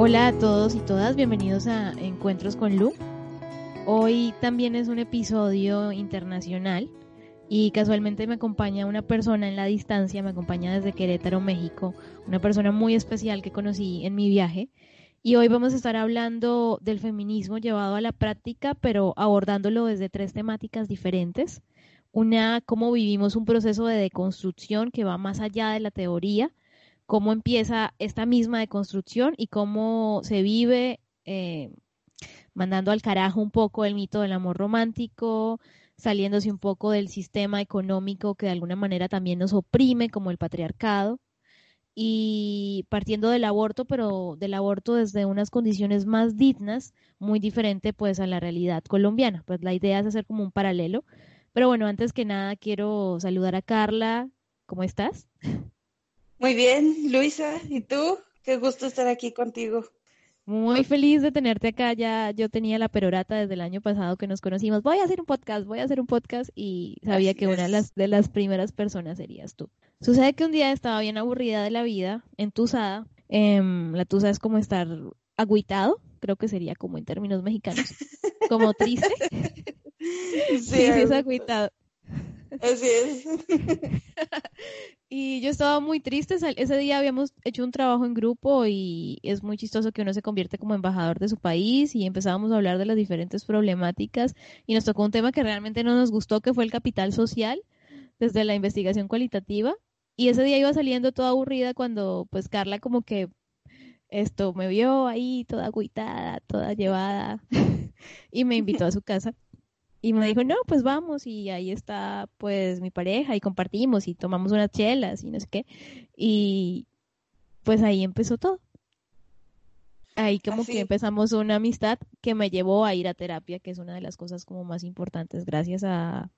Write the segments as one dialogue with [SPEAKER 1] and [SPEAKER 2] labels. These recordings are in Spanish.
[SPEAKER 1] Hola a todos y todas, bienvenidos a Encuentros con Lu. Hoy también es un episodio internacional y casualmente me acompaña una persona en la distancia, me acompaña desde Querétaro, México, una persona muy especial que conocí en mi viaje. Y hoy vamos a estar hablando del feminismo llevado a la práctica, pero abordándolo desde tres temáticas diferentes. Una, cómo vivimos un proceso de deconstrucción que va más allá de la teoría, cómo empieza esta misma deconstrucción y cómo se vive eh, mandando al carajo un poco el mito del amor romántico, saliéndose un poco del sistema económico que de alguna manera también nos oprime, como el patriarcado, y partiendo del aborto, pero del aborto desde unas condiciones más dignas, muy diferente pues a la realidad colombiana. Pues la idea es hacer como un paralelo. Pero bueno, antes que nada quiero saludar a Carla. ¿Cómo estás?
[SPEAKER 2] Muy bien, Luisa. ¿Y tú? Qué gusto estar aquí contigo.
[SPEAKER 1] Muy feliz de tenerte acá. Ya yo tenía la perorata desde el año pasado que nos conocimos. Voy a hacer un podcast, voy a hacer un podcast y sabía que una de las, de las primeras personas serías tú. Sucede que un día estaba bien aburrida de la vida, entusada. Eh, la tusa es como estar agüitado, creo que sería como en términos mexicanos, como triste. Sí, sí, es agüitado.
[SPEAKER 2] Así es.
[SPEAKER 1] y yo estaba muy triste. Ese día habíamos hecho un trabajo en grupo y es muy chistoso que uno se convierte como embajador de su país y empezábamos a hablar de las diferentes problemáticas y nos tocó un tema que realmente no nos gustó, que fue el capital social desde la investigación cualitativa. Y ese día iba saliendo toda aburrida cuando pues Carla como que esto me vio ahí toda agüitada, toda llevada y me invitó a su casa y me dijo, no, pues vamos, y ahí está pues mi pareja, y compartimos, y tomamos unas chelas, y no sé qué, y pues ahí empezó todo. Ahí como que empezamos una amistad que me llevó a ir a terapia, que es una de las cosas como más importantes, gracias a,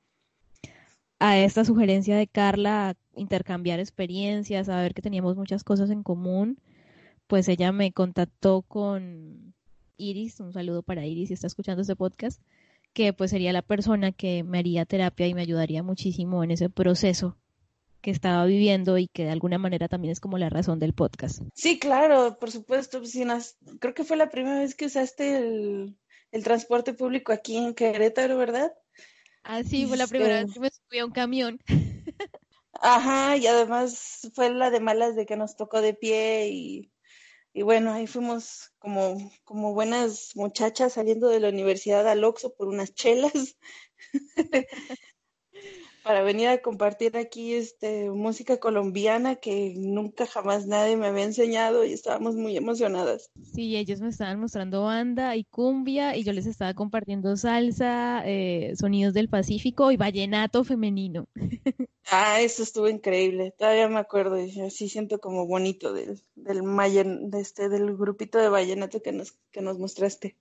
[SPEAKER 1] a esta sugerencia de Carla, a intercambiar experiencias, a ver que teníamos muchas cosas en común, pues ella me contactó con Iris, un saludo para Iris si está escuchando este podcast, que pues sería la persona que me haría terapia y me ayudaría muchísimo en ese proceso que estaba viviendo y que de alguna manera también es como la razón del podcast.
[SPEAKER 2] Sí, claro, por supuesto. Creo que fue la primera vez que usaste el, transporte público aquí en Querétaro, ¿verdad?
[SPEAKER 1] Ah, sí, fue la primera vez este que me subí a un camión.
[SPEAKER 2] Ajá, y además fue la de malas de que nos tocó de pie y y bueno, ahí fuimos como, como buenas muchachas saliendo de la universidad al Oxxo por unas chelas para venir a compartir aquí este música colombiana que nunca jamás nadie me había enseñado y estábamos muy emocionadas.
[SPEAKER 1] Sí, ellos me estaban mostrando banda y cumbia y yo les estaba compartiendo salsa, eh, sonidos del Pacífico y vallenato femenino.
[SPEAKER 2] Ah, eso estuvo increíble. Todavía me acuerdo y así siento como bonito del, del de este, del grupito de vallenato que nos, que nos mostraste.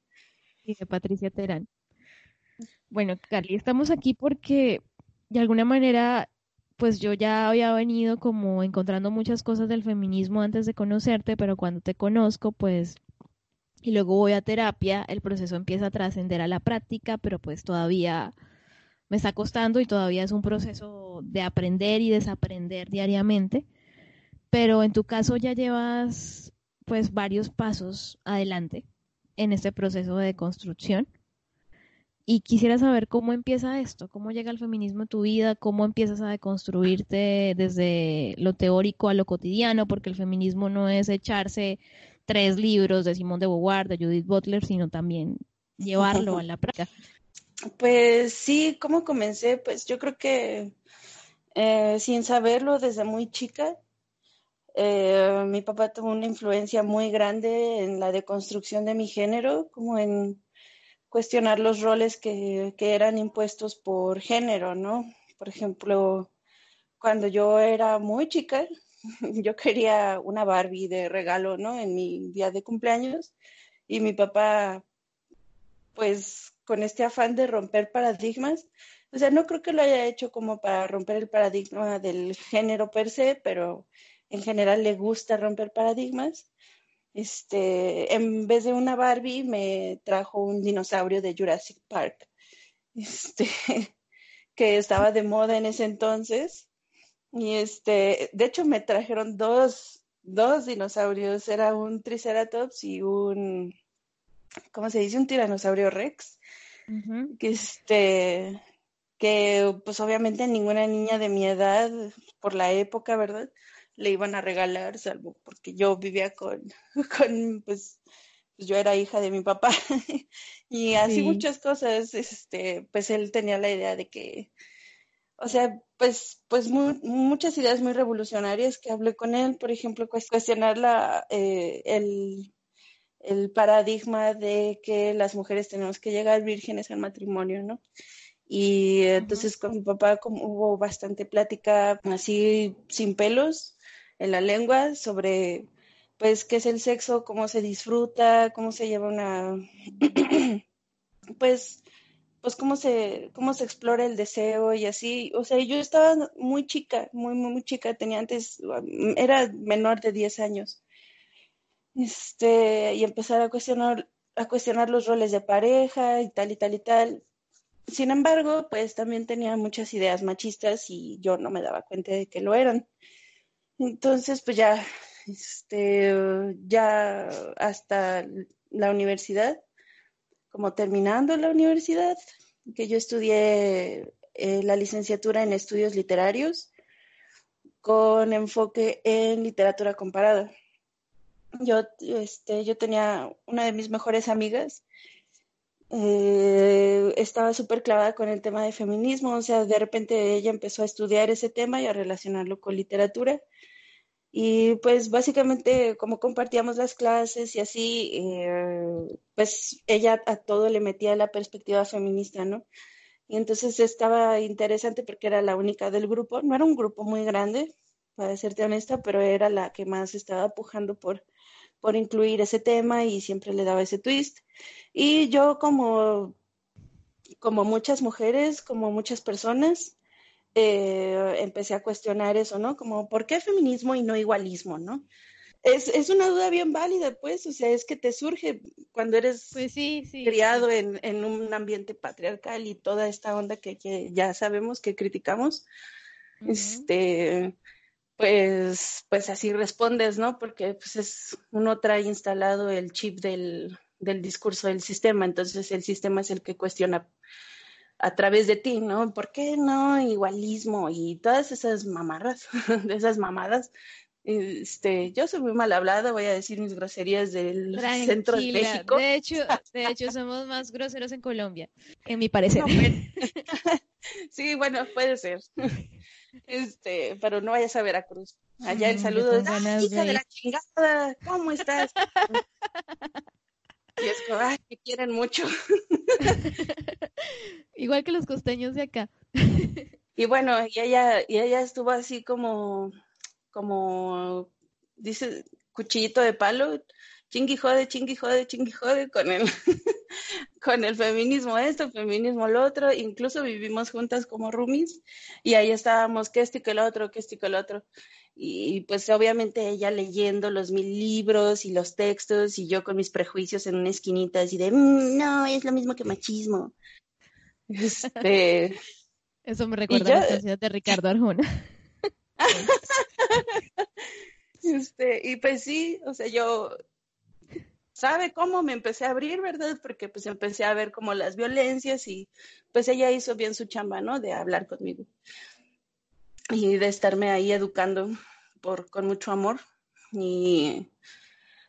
[SPEAKER 1] Sí, de Patricia Terán. Bueno, Carly, estamos aquí porque de alguna manera, pues yo ya había venido como encontrando muchas cosas del feminismo antes de conocerte, pero cuando te conozco, pues, y luego voy a terapia, el proceso empieza a trascender a la práctica, pero pues todavía me está costando y todavía es un proceso de aprender y desaprender diariamente. Pero en tu caso ya llevas pues varios pasos adelante en este proceso de construcción. Y quisiera saber cómo empieza esto, cómo llega el feminismo a tu vida, cómo empiezas a deconstruirte desde lo teórico a lo cotidiano, porque el feminismo no es echarse tres libros de Simón de Beauvoir, de Judith Butler, sino también llevarlo a la práctica.
[SPEAKER 2] Pues sí, ¿cómo comencé? Pues yo creo que eh, sin saberlo desde muy chica, eh, mi papá tuvo una influencia muy grande en la deconstrucción de mi género, como en cuestionar los roles que, que eran impuestos por género, ¿no? Por ejemplo, cuando yo era muy chica, yo quería una Barbie de regalo, ¿no? En mi día de cumpleaños y mi papá, pues con este afán de romper paradigmas, o sea, no creo que lo haya hecho como para romper el paradigma del género per se, pero en general le gusta romper paradigmas. Este, en vez de una Barbie, me trajo un dinosaurio de Jurassic Park, este, que estaba de moda en ese entonces. Y este, de hecho, me trajeron dos, dos dinosaurios. Era un Triceratops y un, ¿cómo se dice? Un tiranosaurio Rex. Que este, que pues obviamente ninguna niña de mi edad, por la época, ¿verdad? Le iban a regalar, salvo porque yo vivía con, con pues, pues yo era hija de mi papá. Y así muchas cosas, este, pues él tenía la idea de que, o sea, pues, pues muchas ideas muy revolucionarias que hablé con él, por ejemplo, cuestionar la, eh, el, el paradigma de que las mujeres tenemos que llegar vírgenes al matrimonio, ¿no? Y entonces con mi papá como hubo bastante plática así sin pelos en la lengua sobre pues qué es el sexo, cómo se disfruta, cómo se lleva una pues pues cómo se cómo se explora el deseo y así, o sea, yo estaba muy chica, muy muy, muy chica, tenía antes era menor de 10 años. Este, y empezar a cuestionar a cuestionar los roles de pareja y tal y tal y tal sin embargo, pues también tenía muchas ideas machistas y yo no me daba cuenta de que lo eran. Entonces, pues ya, este, ya hasta la universidad, como terminando la universidad, que yo estudié eh, la licenciatura en estudios literarios con enfoque en literatura comparada. Yo, este, yo tenía una de mis mejores amigas eh, estaba súper clavada con el tema de feminismo, o sea, de repente ella empezó a estudiar ese tema y a relacionarlo con literatura. Y pues básicamente como compartíamos las clases y así, eh, pues ella a todo le metía la perspectiva feminista, ¿no? Y entonces estaba interesante porque era la única del grupo, no era un grupo muy grande, para serte honesta, pero era la que más estaba pujando por por incluir ese tema y siempre le daba ese twist. Y yo como, como muchas mujeres, como muchas personas, eh, empecé a cuestionar eso, ¿no? Como, ¿por qué feminismo y no igualismo, no? Es, es, una duda bien válida, pues, o sea, es que te surge cuando eres
[SPEAKER 1] pues sí,
[SPEAKER 2] criado En, en, un ambiente patriarcal y toda esta onda que, que ya sabemos que criticamos. Este, pues, pues así respondes, ¿no? Porque pues es, uno trae instalado el chip del, del discurso del sistema, entonces el sistema es el que cuestiona a través de ti, ¿no? ¿Por qué no igualismo y todas esas mamarras, de esas mamadas? Este, yo soy muy mal hablada, voy a decir mis groserías del centro de México.
[SPEAKER 1] De hecho, de hecho somos más groseros en Colombia, en mi parecer.
[SPEAKER 2] sí, bueno, puede ser. Este, pero no vayas a Veracruz. Allá el saludo es, hija de la chingada, ¿cómo estás? y es que, ay, me quieren mucho.
[SPEAKER 1] Igual que los costeños de acá.
[SPEAKER 2] y bueno, y ella, y ella estuvo así como, como, dice, cuchillito de palo, chingui jode, chingui jode, chingui jode con el, con el feminismo esto, feminismo lo otro, incluso vivimos juntas como roomies y ahí estábamos que esto y que lo otro, que esto y que lo otro. Y pues obviamente ella leyendo los mil libros y los textos y yo con mis prejuicios en una esquinita así de, mm, no, es lo mismo que machismo. Este...
[SPEAKER 1] Eso me recuerda a la canción de Ricardo Arjona.
[SPEAKER 2] Este, y pues sí, o sea, yo sabe cómo me empecé a abrir, ¿verdad? Porque pues empecé a ver como las violencias y pues ella hizo bien su chamba, ¿no? De hablar conmigo y de estarme ahí educando por, con mucho amor y,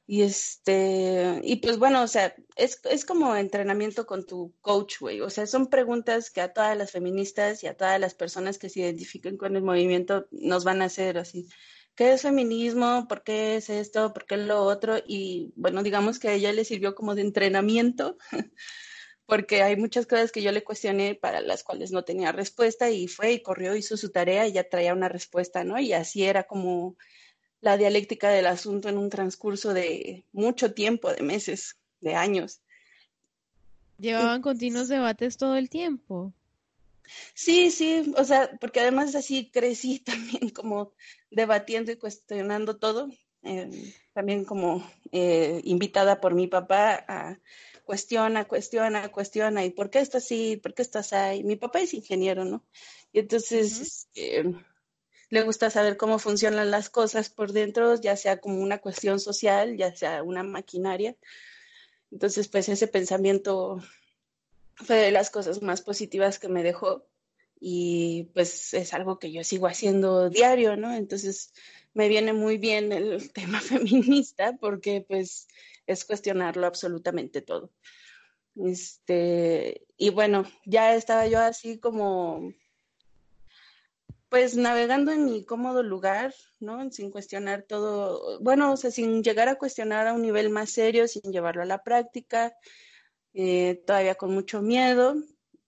[SPEAKER 2] y este, y pues bueno, o sea, es, es como entrenamiento con tu coach, güey, o sea, son preguntas que a todas las feministas y a todas las personas que se identifiquen con el movimiento nos van a hacer así ¿qué es feminismo? ¿Por qué es esto? ¿Por qué es lo otro? Y bueno, digamos que a ella le sirvió como de entrenamiento, porque hay muchas cosas que yo le cuestioné para las cuales no tenía respuesta y fue y corrió, hizo su tarea y ya traía una respuesta, ¿no? Y así era como la dialéctica del asunto en un transcurso de mucho tiempo, de meses, de años.
[SPEAKER 1] Llevaban continuos debates todo el tiempo.
[SPEAKER 2] Sí, sí, o sea, porque además así crecí también como debatiendo y cuestionando todo, eh, también como eh, invitada por mi papá a cuestiona, cuestiona, cuestiona, ¿y por qué estás así? ¿Por qué estás ahí? Mi papá es ingeniero, ¿no? Y entonces este, le gusta saber cómo funcionan las cosas por dentro, ya sea como una cuestión social, ya sea una maquinaria. Entonces, pues ese pensamiento fue de las cosas más positivas que me dejó y pues es algo que yo sigo haciendo diario, ¿no? Entonces me viene muy bien el tema feminista porque pues es cuestionarlo absolutamente todo. Este, y bueno, ya estaba yo así como pues navegando en mi cómodo lugar, ¿no? Sin cuestionar todo, bueno, o sea, sin llegar a cuestionar a un nivel más serio, sin llevarlo a la práctica, eh, todavía con mucho miedo.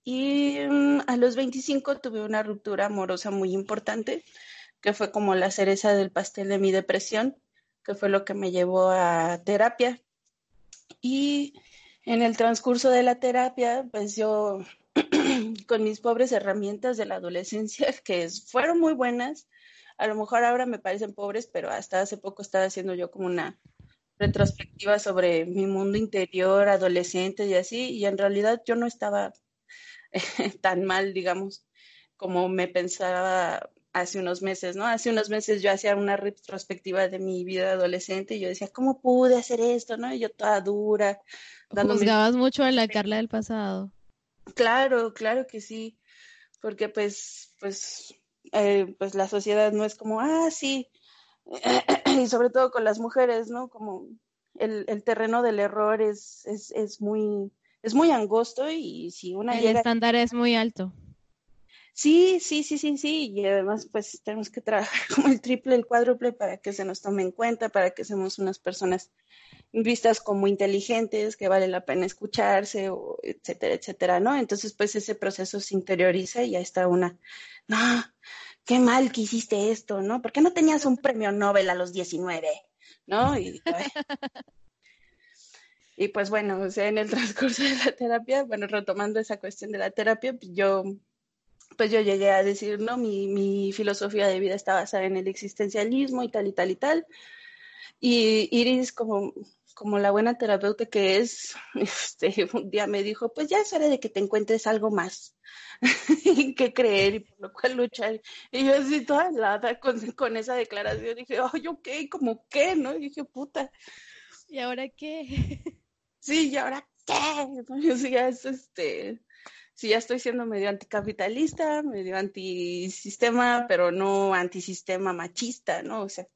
[SPEAKER 2] Y mm, a los 25 tuve una ruptura amorosa muy importante, que fue como la cereza del pastel de mi depresión, que fue lo que me llevó a terapia. Y en el transcurso de la terapia, pues yo con mis pobres herramientas de la adolescencia, que fueron muy buenas, a lo mejor ahora me parecen pobres, pero hasta hace poco estaba haciendo yo como una retrospectiva sobre mi mundo interior, adolescente y así, y en realidad yo no estaba tan mal, digamos, como me pensaba hace unos meses, ¿no? Hace unos meses yo hacía una retrospectiva de mi vida adolescente y yo decía, ¿cómo pude hacer esto, no? Y yo toda dura.
[SPEAKER 1] Juzgabas mucho a la Carla del pasado.
[SPEAKER 2] Claro, claro que sí, porque pues, pues, eh, pues la sociedad no es como, ah, sí, y sobre todo con las mujeres, ¿no? Como el, el terreno del error es, es, es, muy, es muy angosto y si una
[SPEAKER 1] El estándar es muy alto.
[SPEAKER 2] Sí, sí, sí, sí, sí, y además pues tenemos que trabajar como el triple, el cuádruple para que se nos tome en cuenta, para que seamos unas personas vistas como inteligentes, que vale la pena escucharse, o etcétera, etcétera, ¿no? Entonces pues ese proceso se interioriza y ya está una, no, qué mal que hiciste esto, ¿no? ¿Por qué no tenías un premio Nobel a los 19? ¿No? Y, y pues bueno, o sea, en el transcurso de la terapia, bueno, retomando esa cuestión de la terapia, pues yo pues yo llegué a decir, no, mi, mi, filosofía de vida está basada en el existencialismo y tal y tal y tal. Y Iris, como, como la buena terapeuta que es, este, un día me dijo, pues ya es hora de que te encuentres algo más que creer y por lo cual luchar. Y yo así toda helada con, con esa declaración, dije, ay, ok, como qué, ¿no? Y dije, puta.
[SPEAKER 1] ¿Y ahora qué?
[SPEAKER 2] Sí, ¿y ahora qué? Ya es este sí ya estoy siendo medio anticapitalista, medio antisistema, pero no antisistema machista, ¿no? O sea,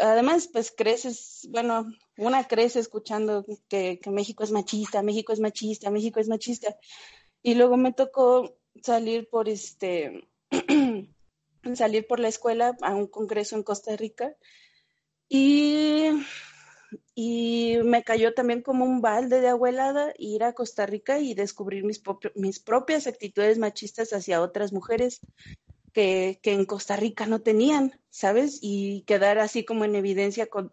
[SPEAKER 2] además, pues creces, bueno, una crece escuchando que, que, México es machista, México es machista, México es machista. Y luego me tocó salir por este, salir por la escuela a un congreso en Costa Rica y y me cayó también como un balde de abuelada ir a Costa Rica y descubrir mis, mis propias actitudes machistas hacia otras mujeres que, que, en Costa Rica no tenían, ¿sabes? Y quedar así como en evidencia con,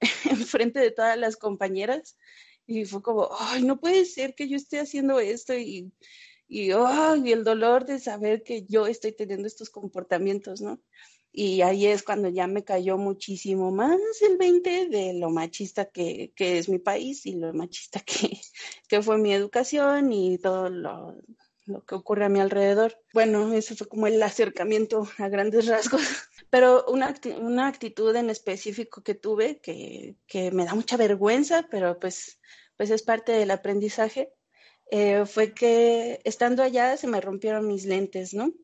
[SPEAKER 2] en frente de todas las compañeras. Y fue como, ay, no puede ser que yo esté haciendo esto y, y, y el dolor de saber que yo estoy teniendo estos comportamientos, ¿no? Y ahí es cuando ya me cayó muchísimo más el 20 de lo machista que, que es mi país y lo machista que, que fue mi educación y todo lo, lo, que ocurre a mi alrededor. Bueno, eso fue como el acercamiento a grandes rasgos. Pero una, una actitud en específico que tuve, que, que me da mucha vergüenza, pero pues, pues es parte del aprendizaje, eh, fue que estando allá se me rompieron mis lentes, ¿no?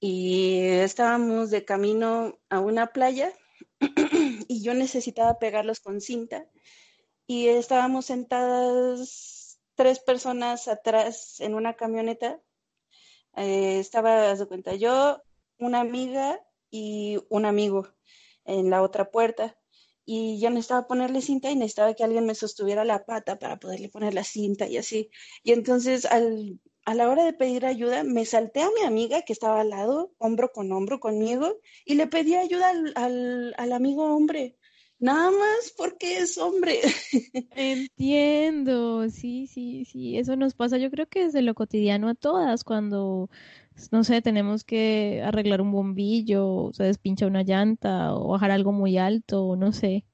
[SPEAKER 2] Y estábamos de camino a una playa y yo necesitaba pegarlos con cinta y estábamos sentadas tres personas atrás en una camioneta. Eh, estaba, de cuenta, yo, una amiga y un amigo en la otra puerta. y yo necesitaba ponerle cinta y necesitaba que alguien me sostuviera la pata para poderle poner la cinta y así. Y entonces al, a la hora de pedir ayuda, me salté a mi amiga que estaba al lado, hombro con hombro conmigo, y le pedí ayuda al, al, al amigo hombre. Nada más porque es hombre.
[SPEAKER 1] Entiendo, sí, sí, sí, eso nos pasa. Yo creo que desde lo cotidiano a todas, cuando no sé, tenemos que arreglar un bombillo, se despincha una llanta o bajar algo muy alto, no sé.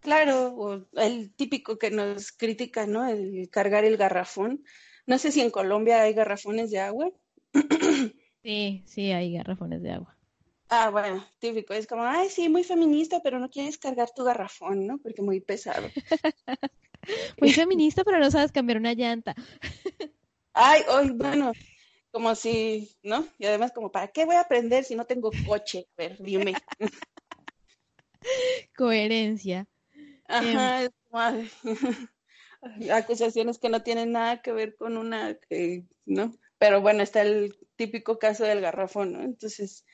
[SPEAKER 2] Claro, o el típico que nos critica, ¿no? El cargar el garrafón. No sé si en Colombia hay garrafones de agua.
[SPEAKER 1] Sí, sí, hay garrafones de agua.
[SPEAKER 2] Ah, bueno, típico. Es como, ay, sí, muy feminista, pero no quieres cargar tu garrafón, ¿no? Porque muy pesado.
[SPEAKER 1] muy feminista, pero no sabes cambiar una llanta.
[SPEAKER 2] ay, hoy, bueno, como si, ¿no? Y además como, ¿para qué voy a aprender si no tengo coche? A ver, dime.
[SPEAKER 1] Coherencia.
[SPEAKER 2] Ajá, em. Acusaciones que no tienen nada que ver con una, ¿no? Pero bueno, está el típico caso del garrafón, ¿no? Entonces,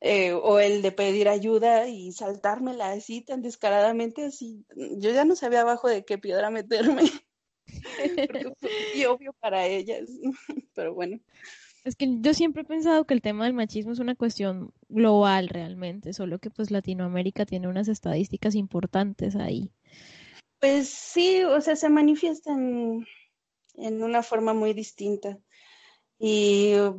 [SPEAKER 2] eh, o el de pedir ayuda y saltármela así tan descaradamente, así, yo ya no sabía abajo de qué piedra meterme. Fue obvio para ellas, pero bueno.
[SPEAKER 1] Es que yo siempre he pensado que el tema del machismo es una cuestión global realmente, solo que pues Latinoamérica tiene unas estadísticas importantes ahí.
[SPEAKER 2] Pues sí, o sea, se manifiesta en, en una forma muy distinta. Y eh,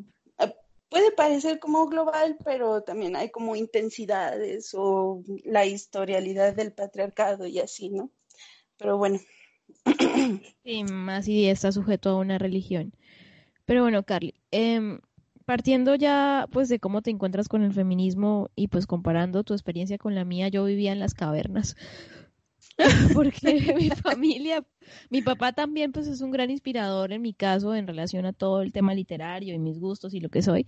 [SPEAKER 2] puede parecer como global, pero también hay como intensidades o la historialidad del patriarcado y así, ¿no? Pero bueno.
[SPEAKER 1] Sí, más si está sujeto a una religión. Pero bueno, Carly, em, partiendo ya pues de cómo te encuentras con el feminismo y pues comparando tu experiencia con la mía, yo vivía en las cavernas. Porque mi familia, mi papá también pues es un gran inspirador en mi caso en relación a todo el tema literario y mis gustos y lo que soy.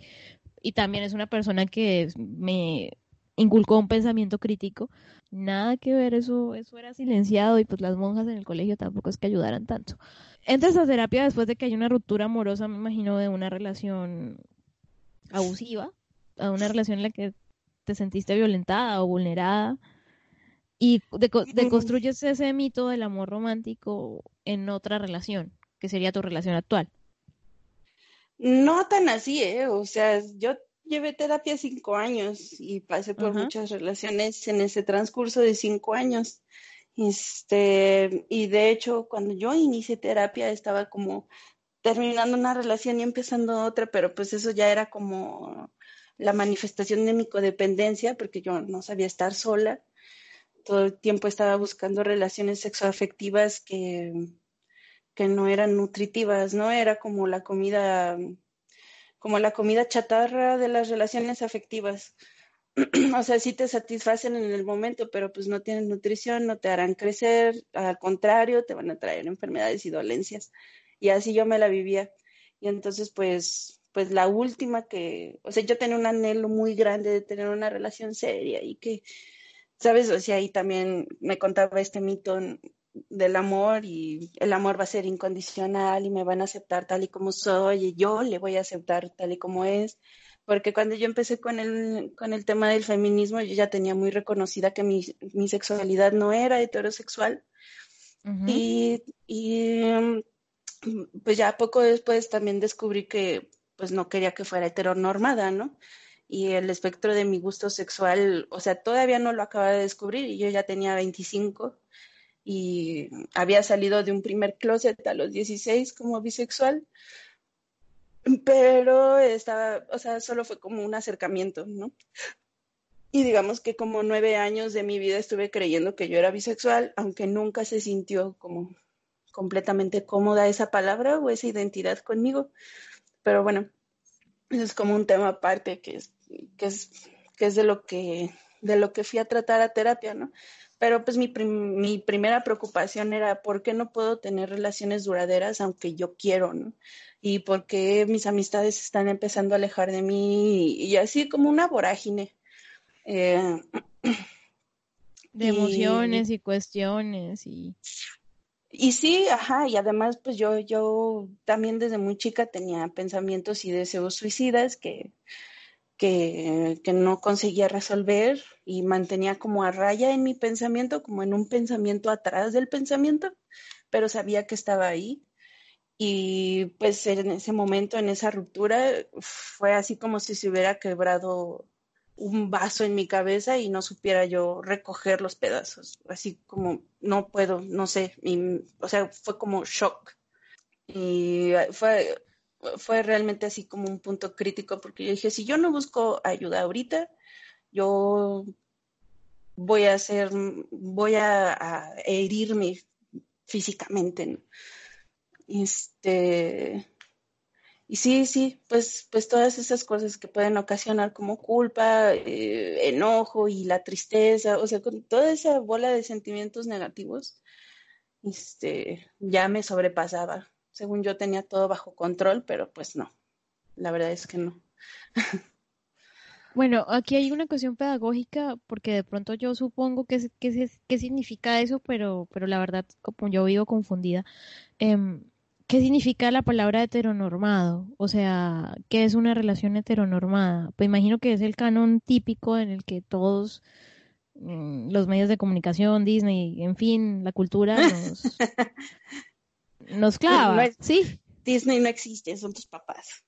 [SPEAKER 1] Y también es una persona que me inculcó un pensamiento crítico. Nada que ver, eso, eso era silenciado y pues las monjas en el colegio tampoco es que ayudaran tanto. Entras a terapia después de que hay una ruptura amorosa, me imagino, de una relación abusiva, a una relación en la que te sentiste violentada o vulnerada y deconstruyes ese mito del amor romántico en otra relación, que sería tu relación actual.
[SPEAKER 2] No tan así, ¿eh? O sea, yo llevé terapia cinco años y pasé por muchas relaciones en ese transcurso de cinco años. Este, y de hecho, cuando yo inicié terapia estaba como terminando una relación y empezando otra, pero pues eso ya era como la manifestación de mi codependencia, porque yo no sabía estar sola. Todo el tiempo estaba buscando relaciones sexoafectivas que, que no eran nutritivas, ¿no? Era como la comida, como la comida chatarra de las relaciones afectivas. o sea, sí te satisfacen en el momento, pero pues no tienen nutrición, no te harán crecer, al contrario, te van a traer enfermedades y dolencias. Y así yo me la vivía. Y entonces, pues, pues la última que, o sea, yo tenía un anhelo muy grande de tener una relación seria y que, ¿sabes? O sea, ahí también me contaba este mito del amor y el amor va a ser incondicional y me van a aceptar tal y como soy y yo le voy a aceptar tal y como es porque cuando yo empecé con el, con el tema del feminismo, yo ya tenía muy reconocida que mi, mi sexualidad no era heterosexual. y, y, pues ya poco después también descubrí que pues no quería que fuera heteronormada, ¿no? Y el espectro de mi gusto sexual, o sea, todavía no lo acababa de descubrir y yo ya tenía 25 y había salido de un primer closet a los 16 como bisexual pero estaba, o sea, solo fue como un acercamiento, ¿no? Y digamos que como nueve años de mi vida estuve creyendo que yo era bisexual, aunque nunca se sintió como completamente cómoda esa palabra o esa identidad conmigo. Pero bueno, es como un tema aparte que es, que es, que es de lo que, de lo que fui a tratar a terapia, ¿no? Pero pues mi, mi primera preocupación era, ¿por qué no puedo tener relaciones duraderas aunque yo quiero, ¿no? y por qué mis amistades están empezando a alejar de mí y, así como una vorágine. Eh,
[SPEAKER 1] de emociones y, cuestiones y...
[SPEAKER 2] Y sí, ajá, y además pues yo, yo también desde muy chica tenía pensamientos y deseos suicidas que, que, que, no conseguía resolver y mantenía como a raya en mi pensamiento, como en un pensamiento atrás del pensamiento, pero sabía que estaba ahí. Y pues en ese momento, en esa ruptura, fue así como si se hubiera quebrado un vaso en mi cabeza y no supiera yo recoger los pedazos. Así como no puedo, no sé. o sea, fue como shock. Y fue, fue realmente así como un punto crítico porque yo dije, si yo no busco ayuda ahorita, yo voy a hacer, voy a, herirme físicamente. Este, y sí, sí, pues, pues todas esas cosas que pueden ocasionar como culpa, eh, enojo y la tristeza, o sea, con toda esa bola de sentimientos negativos, este, ya me sobrepasaba según yo tenía todo bajo control, pero pues no, la verdad es que no.
[SPEAKER 1] Bueno, aquí hay una cuestión pedagógica, porque de pronto yo supongo que, qué significa eso, pero, pero la verdad, como yo vivo confundida, em, ¿qué significa la palabra heteronormado? O sea, ¿qué es una relación heteronormada? Pues imagino que es el canon típico en el que todos mm, los medios de comunicación, Disney, en fin, la cultura nos, Nos clava, sí.
[SPEAKER 2] Disney no existe, son tus papás.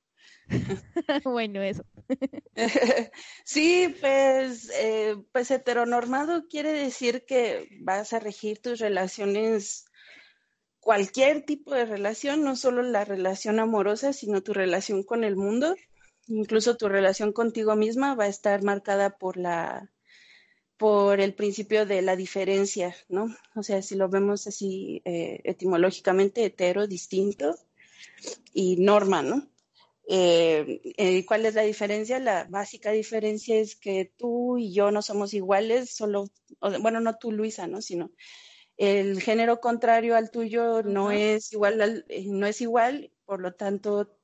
[SPEAKER 1] bueno, eso.
[SPEAKER 2] sí, pues, eh, pues heteronormado quiere decir que vas a regir tus relaciones, cualquier tipo de relación, no solo la relación amorosa, sino tu relación con el mundo, incluso tu relación contigo misma va a estar marcada por la por el principio de la diferencia, ¿no? O sea, si lo vemos así eh, etimológicamente, hetero, distinto, y norma, ¿no? Eh, eh, ¿Cuál es la diferencia? La básica diferencia es que tú y yo no somos iguales, solo, bueno, no tú, Luisa, ¿no? Sino el género contrario al tuyo no es igual, no es igual, por lo tanto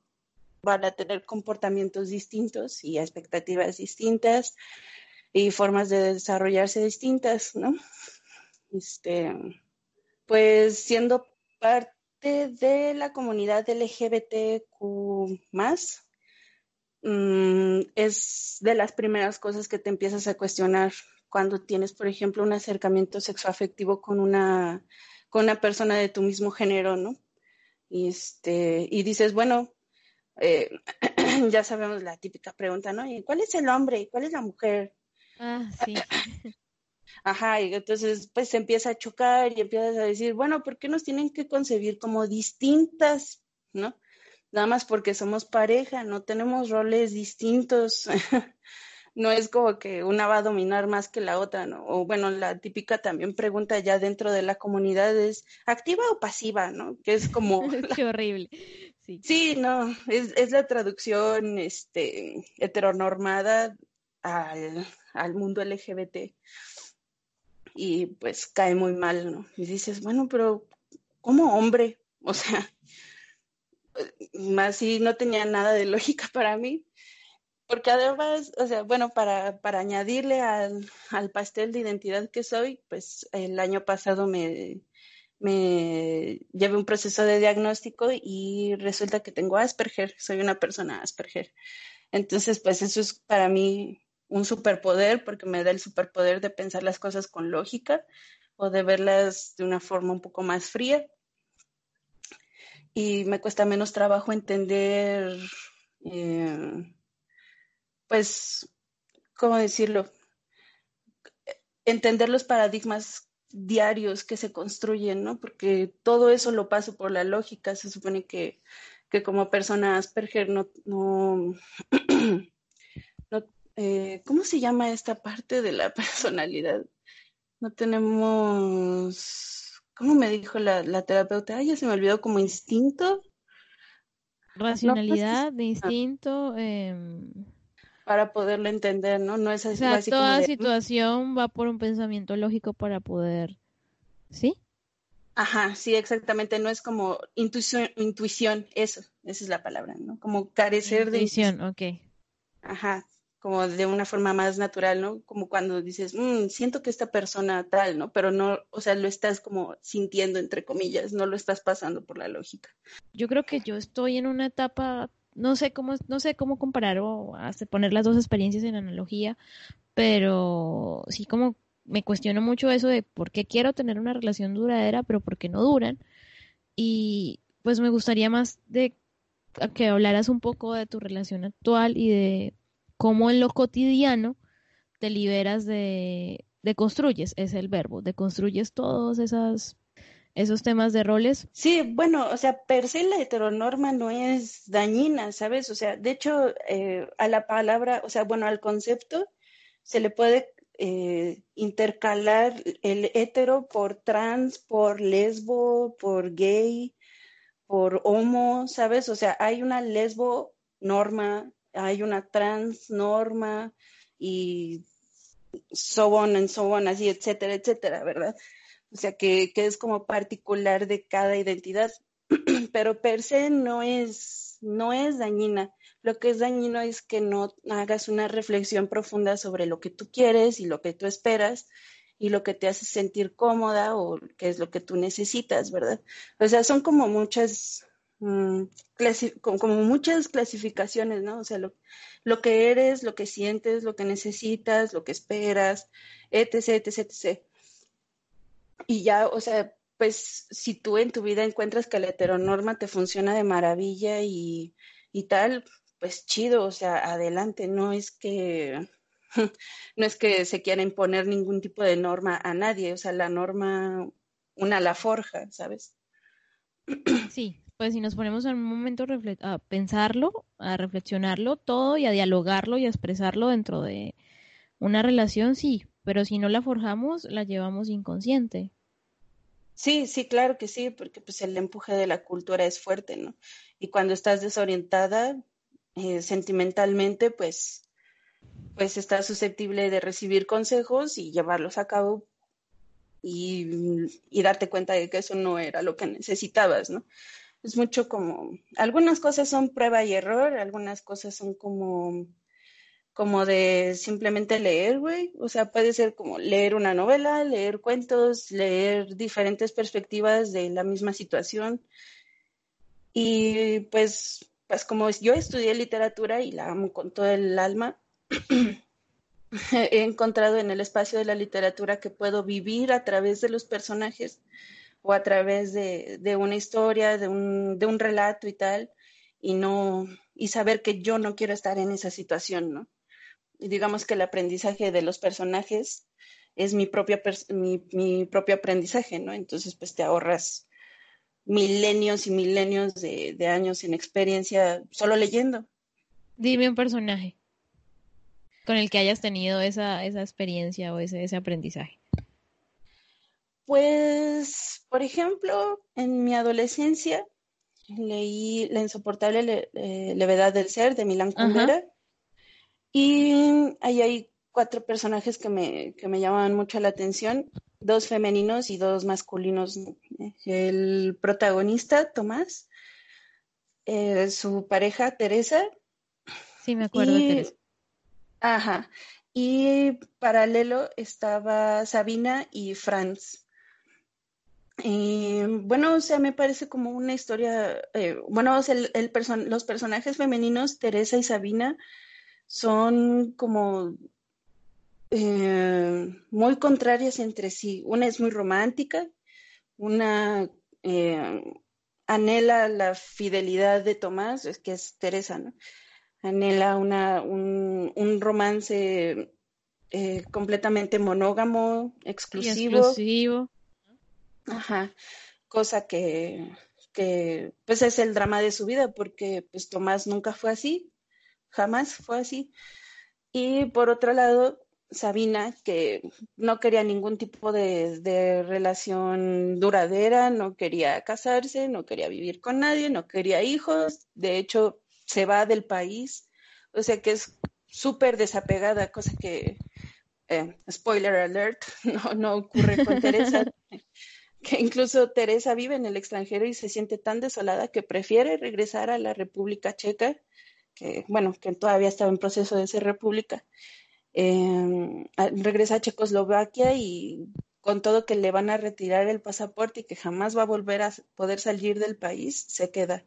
[SPEAKER 2] van a tener comportamientos distintos y expectativas distintas y formas de desarrollarse distintas, ¿no? Este, pues siendo parte de la comunidad LGBTQ mm, es de las primeras cosas que te empiezas a cuestionar cuando tienes, por ejemplo, un acercamiento sexoafectivo con una, con una persona de tu mismo género, ¿no? Y, este, y dices, bueno, eh, ya sabemos la típica pregunta, ¿no? ¿Y cuál es el hombre? ¿Y cuál es la mujer?
[SPEAKER 1] Ah, sí.
[SPEAKER 2] Ajá, y entonces pues se empieza a chocar y empiezas a decir, bueno, ¿por qué nos tienen que concebir como distintas, no? Nada más porque somos pareja, no tenemos roles distintos. no es como que una va a dominar más que la otra, ¿no? O bueno, la típica también pregunta ya dentro de la comunidad es, ¿activa o pasiva, no? Que es como...
[SPEAKER 1] Qué horrible.
[SPEAKER 2] Sí. sí, no, es, es la traducción este, heteronormada al, al mundo LGBT y pues cae muy mal, ¿no? Y dices, bueno, pero como hombre, o sea, más si no tenía nada de lógica para mí, porque además, o sea, bueno, para, para añadirle al, al, pastel de identidad que soy, pues el año pasado me, me llevé un proceso de diagnóstico y resulta que tengo Asperger, soy una persona Asperger. Entonces, pues eso es para mí un superpoder porque me da el superpoder de pensar las cosas con lógica o de verlas de una forma un poco más fría. Y me cuesta menos trabajo entender, eh, pues, ¿cómo decirlo? Entender los paradigmas diarios que se construyen, ¿no? Porque todo eso lo paso por la lógica. Se supone que, que como persona Asperger no, no eh, ¿cómo se llama esta parte de la personalidad? No tenemos, ¿cómo me dijo la, terapeuta? Ay, ya se me olvidó como instinto.
[SPEAKER 1] Racionalidad, de instinto. Em,
[SPEAKER 2] para poderlo entender, ¿no? No es
[SPEAKER 1] así. O sea, toda mm". situación va por un pensamiento lógico para poder, ¿sí?
[SPEAKER 2] Ajá, sí, exactamente. No es como intuición, intuición, eso, esa es la palabra, ¿no? Como carecer
[SPEAKER 1] de intuición. ok.
[SPEAKER 2] Ajá, como de una forma más natural, ¿no? Como cuando dices, mm, siento que esta persona tal, ¿no? Pero no, o sea, lo estás como sintiendo, entre comillas, no lo estás pasando por la lógica.
[SPEAKER 1] Yo creo que yo estoy en una etapa no sé cómo, no sé cómo comparar o poner las dos experiencias en analogía, pero sí como me cuestiono mucho eso de por qué quiero tener una relación duradera, pero por qué no duran. Y pues me gustaría más de que hablaras un poco de tu relación actual y de cómo en lo cotidiano te liberas de, de construyes, es el verbo, de construyes todos esas esos temas de roles.
[SPEAKER 2] Sí, bueno, o sea, per se la heteronorma no es dañina, ¿sabes? O sea, de hecho, eh, a la palabra, o sea, bueno, al concepto se le puede eh, intercalar el hetero por trans, por lesbo, por gay, por homo, ¿sabes? O sea, hay una lesbo norma, hay una trans norma y so on and so on, así, etcétera, etcétera, ¿verdad? O sea, que, que es como particular de cada identidad, pero per se no es, no es dañina. Lo que es dañino es que no hagas una reflexión profunda sobre lo que tú quieres y lo que tú esperas y lo que te hace sentir cómoda o qué es lo que tú necesitas, ¿verdad? O sea, son como muchas, mm, como muchas clasificaciones, ¿no? O sea, lo, lo, que eres, lo que sientes, lo que necesitas, lo que esperas, etc., etc., etc. Y ya, o sea, pues si tú en tu vida encuentras que la heteronorma te funciona de maravilla y, y tal, pues chido, o sea, adelante, no es que no es que se quiera imponer ningún tipo de norma a nadie, o sea, la norma una la forja, ¿sabes?
[SPEAKER 1] Sí, pues si nos ponemos en un momento a pensarlo, a reflexionarlo todo y a dialogarlo y a expresarlo dentro de una relación, sí, pero si no la forjamos, la llevamos inconsciente.
[SPEAKER 2] Sí, sí, claro que sí, porque pues el empuje de la cultura es fuerte, ¿no? Y cuando estás desorientada eh, sentimentalmente, pues pues estás susceptible de recibir consejos y llevarlos a cabo y, darte cuenta de que eso no era lo que necesitabas, ¿no? Es mucho como, algunas cosas son prueba y error, algunas cosas son como, como de simplemente leer, güey. O sea, puede ser como leer una novela, leer cuentos, leer diferentes perspectivas de la misma situación. Y pues, pues como yo estudié literatura y la amo con todo el alma, he encontrado en el espacio de la literatura que puedo vivir a través de los personajes o a través de, una historia, de un, de un, relato y tal, y no, y saber que yo no quiero estar en esa situación, ¿no? Y digamos que el aprendizaje de los personajes es mi, propia mi, mi propio aprendizaje, ¿no? Entonces, pues te ahorras milenios y milenios de, de años en experiencia solo leyendo.
[SPEAKER 1] Dime un personaje con el que hayas tenido esa, esa experiencia o ese, ese aprendizaje?
[SPEAKER 2] Pues, por ejemplo, en mi adolescencia leí La insoportable eh, levedad del ser de Milán Kundera y ahí hay cuatro personajes que me, que me llamaban mucho la atención, dos femeninos y dos masculinos. El protagonista, Tomás, eh, su pareja, Teresa.
[SPEAKER 1] Sí, me acuerdo, de Teresa.
[SPEAKER 2] Ajá. Y paralelo estaba Sabina y Franz. Y, bueno, o sea, me parece como una historia, eh, bueno, o sea, los personajes femeninos, Teresa y Sabina, son como eh, muy contrarias entre sí. Una es muy romántica, una eh, anhela la fidelidad de Tomás, es que es Teresa, ¿no? anhela un, romance eh, completamente monógamo, exclusivo. Ajá, cosa que, que pues es el drama de su vida porque pues Tomás nunca fue así, jamás fue así. Y por otro lado, Sabina, que no quería ningún tipo de, de, relación duradera, no quería casarse, no quería vivir con nadie, no quería hijos, de hecho se va del país, o sea que es súper desapegada, cosa que, eh, spoiler alert, no, no ocurre con Teresa, que incluso Teresa vive en el extranjero y se siente tan desolada que prefiere regresar a la República Checa, que bueno, que todavía estaba en proceso de ser república, eh, regresa a Checoslovaquia y con todo que le van a retirar el pasaporte y que jamás va a volver a poder salir del país, se queda,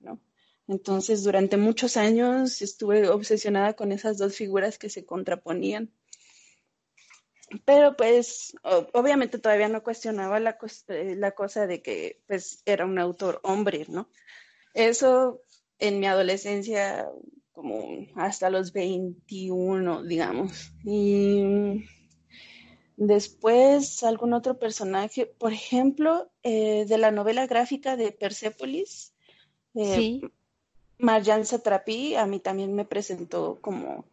[SPEAKER 2] ¿no? Entonces, durante muchos años estuve obsesionada con esas dos figuras que se contraponían. Pero pues obviamente todavía no cuestionaba la, eh, la cosa de que pues era un autor hombre, ¿no? Eso en mi adolescencia como hasta los 21, digamos. Y después algún otro personaje, por ejemplo, eh, de la novela gráfica de Persepolis, eh, sí. Marjan Satrapi a mí también me presentó como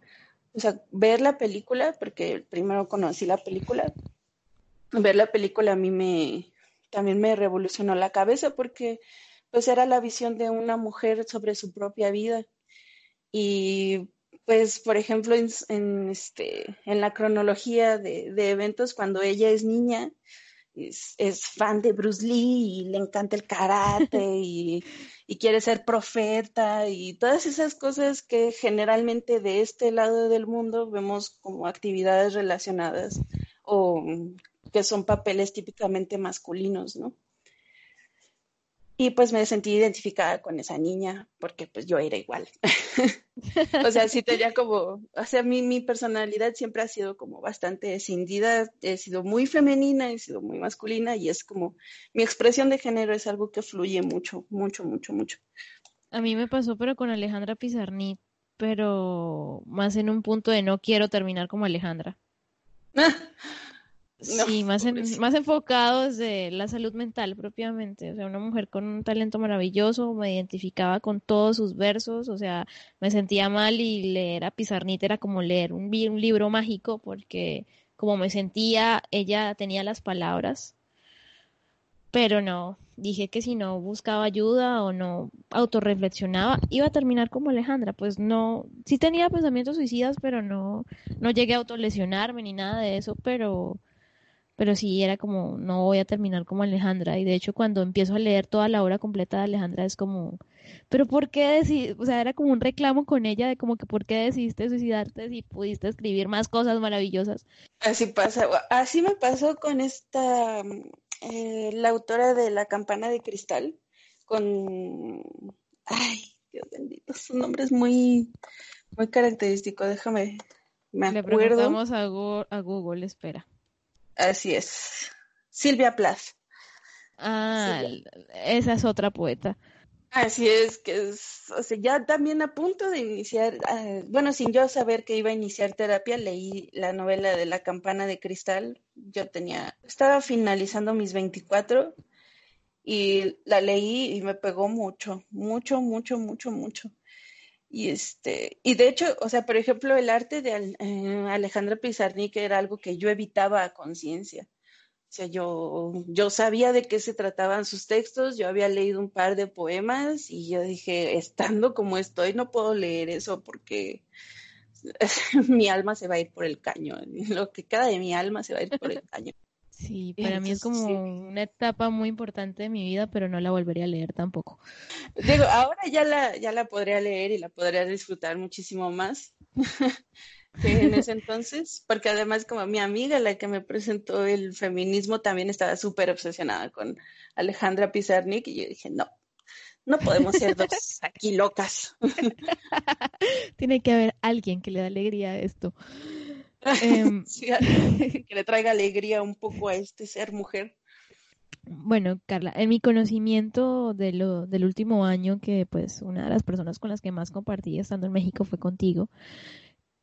[SPEAKER 2] o sea, ver la película, porque primero conocí la película, ver la película a mí me, también me revolucionó la cabeza porque pues era la visión de una mujer sobre su propia vida. Y pues, por ejemplo, en, este, en la cronología de, de, eventos, cuando ella es niña, es, fan de Bruce Lee y le encanta el karate y, quiere ser profeta y todas esas cosas que generalmente de este lado del mundo vemos como actividades relacionadas o que son papeles típicamente masculinos, ¿no? Y pues me sentí identificada con esa niña porque pues yo era igual. o sea, sí tenía como, o sea, mi, mi personalidad siempre ha sido como bastante escindida, he sido muy femenina, he sido muy masculina y es como, mi expresión de género es algo que fluye mucho, mucho, mucho, mucho.
[SPEAKER 1] A mí me pasó pero con Alejandra Pizarnit, pero más en un punto de no quiero terminar como Alejandra. Sí, más, más enfocado desde la salud mental propiamente. O sea, una mujer con un talento maravilloso, me identificaba con todos sus versos, o sea, me sentía mal y leer a Pizarnita era como leer un, un libro mágico porque como me sentía, ella tenía las palabras. Pero no, dije que si no buscaba ayuda o no autorreflexionaba, iba a terminar como Alejandra. Pues no, sí tenía pensamientos suicidas, pero no, no llegué a autolesionarme ni nada de eso, pero pero sí era como, no voy a terminar como Alejandra. Y de hecho, cuando empiezo a leer toda la obra completa de Alejandra, es como, pero ¿por qué decidiste? O sea, era como un reclamo con ella de como que ¿por qué decidiste suicidarte si pudiste escribir más cosas maravillosas?
[SPEAKER 2] Así pasa, así me pasó con esta, eh, la autora de La campana de cristal, con, ay, Dios bendito, su nombre es muy, muy característico, déjame, me acuerdo. Le
[SPEAKER 1] preguntamos a a Google espera.
[SPEAKER 2] Así es. Silvia Plath.
[SPEAKER 1] Ah, esa es otra poeta.
[SPEAKER 2] Así es, que es, o sea, ya también a punto de iniciar, ah, bueno, sin yo saber que iba a iniciar terapia, leí la novela de La campana de cristal. Yo tenía, estaba finalizando mis 24 y la leí y me pegó mucho, mucho, mucho, mucho, mucho. Y este, y de hecho, o sea, por ejemplo, el arte de eh, Alejandra Pizarnik era algo que yo evitaba a conciencia. O sea, yo, yo sabía de qué se trataban sus textos, yo había leído un par de poemas y yo dije, estando como estoy, no puedo leer eso porque mi alma se va a ir por el caño. Lo que queda de mi alma se va a ir por el caño.
[SPEAKER 1] Sí, para mí es como una etapa muy importante de mi vida, pero no la volvería a leer tampoco.
[SPEAKER 2] Digo, ahora ya la, ya la podría leer y la podría disfrutar muchísimo más que en ese entonces, porque además como mi amiga, la que me presentó el feminismo, también estaba súper obsesionada con Alejandra Pizarnik y yo dije, no, no podemos ser dos aquí locas.
[SPEAKER 1] Tiene que haber alguien que le da alegría a esto.
[SPEAKER 2] Em, que le traiga alegría un poco a este ser mujer.
[SPEAKER 1] Bueno, Carla, en mi conocimiento de lo, del último año, que pues una de las personas con las que más compartí estando en México fue contigo,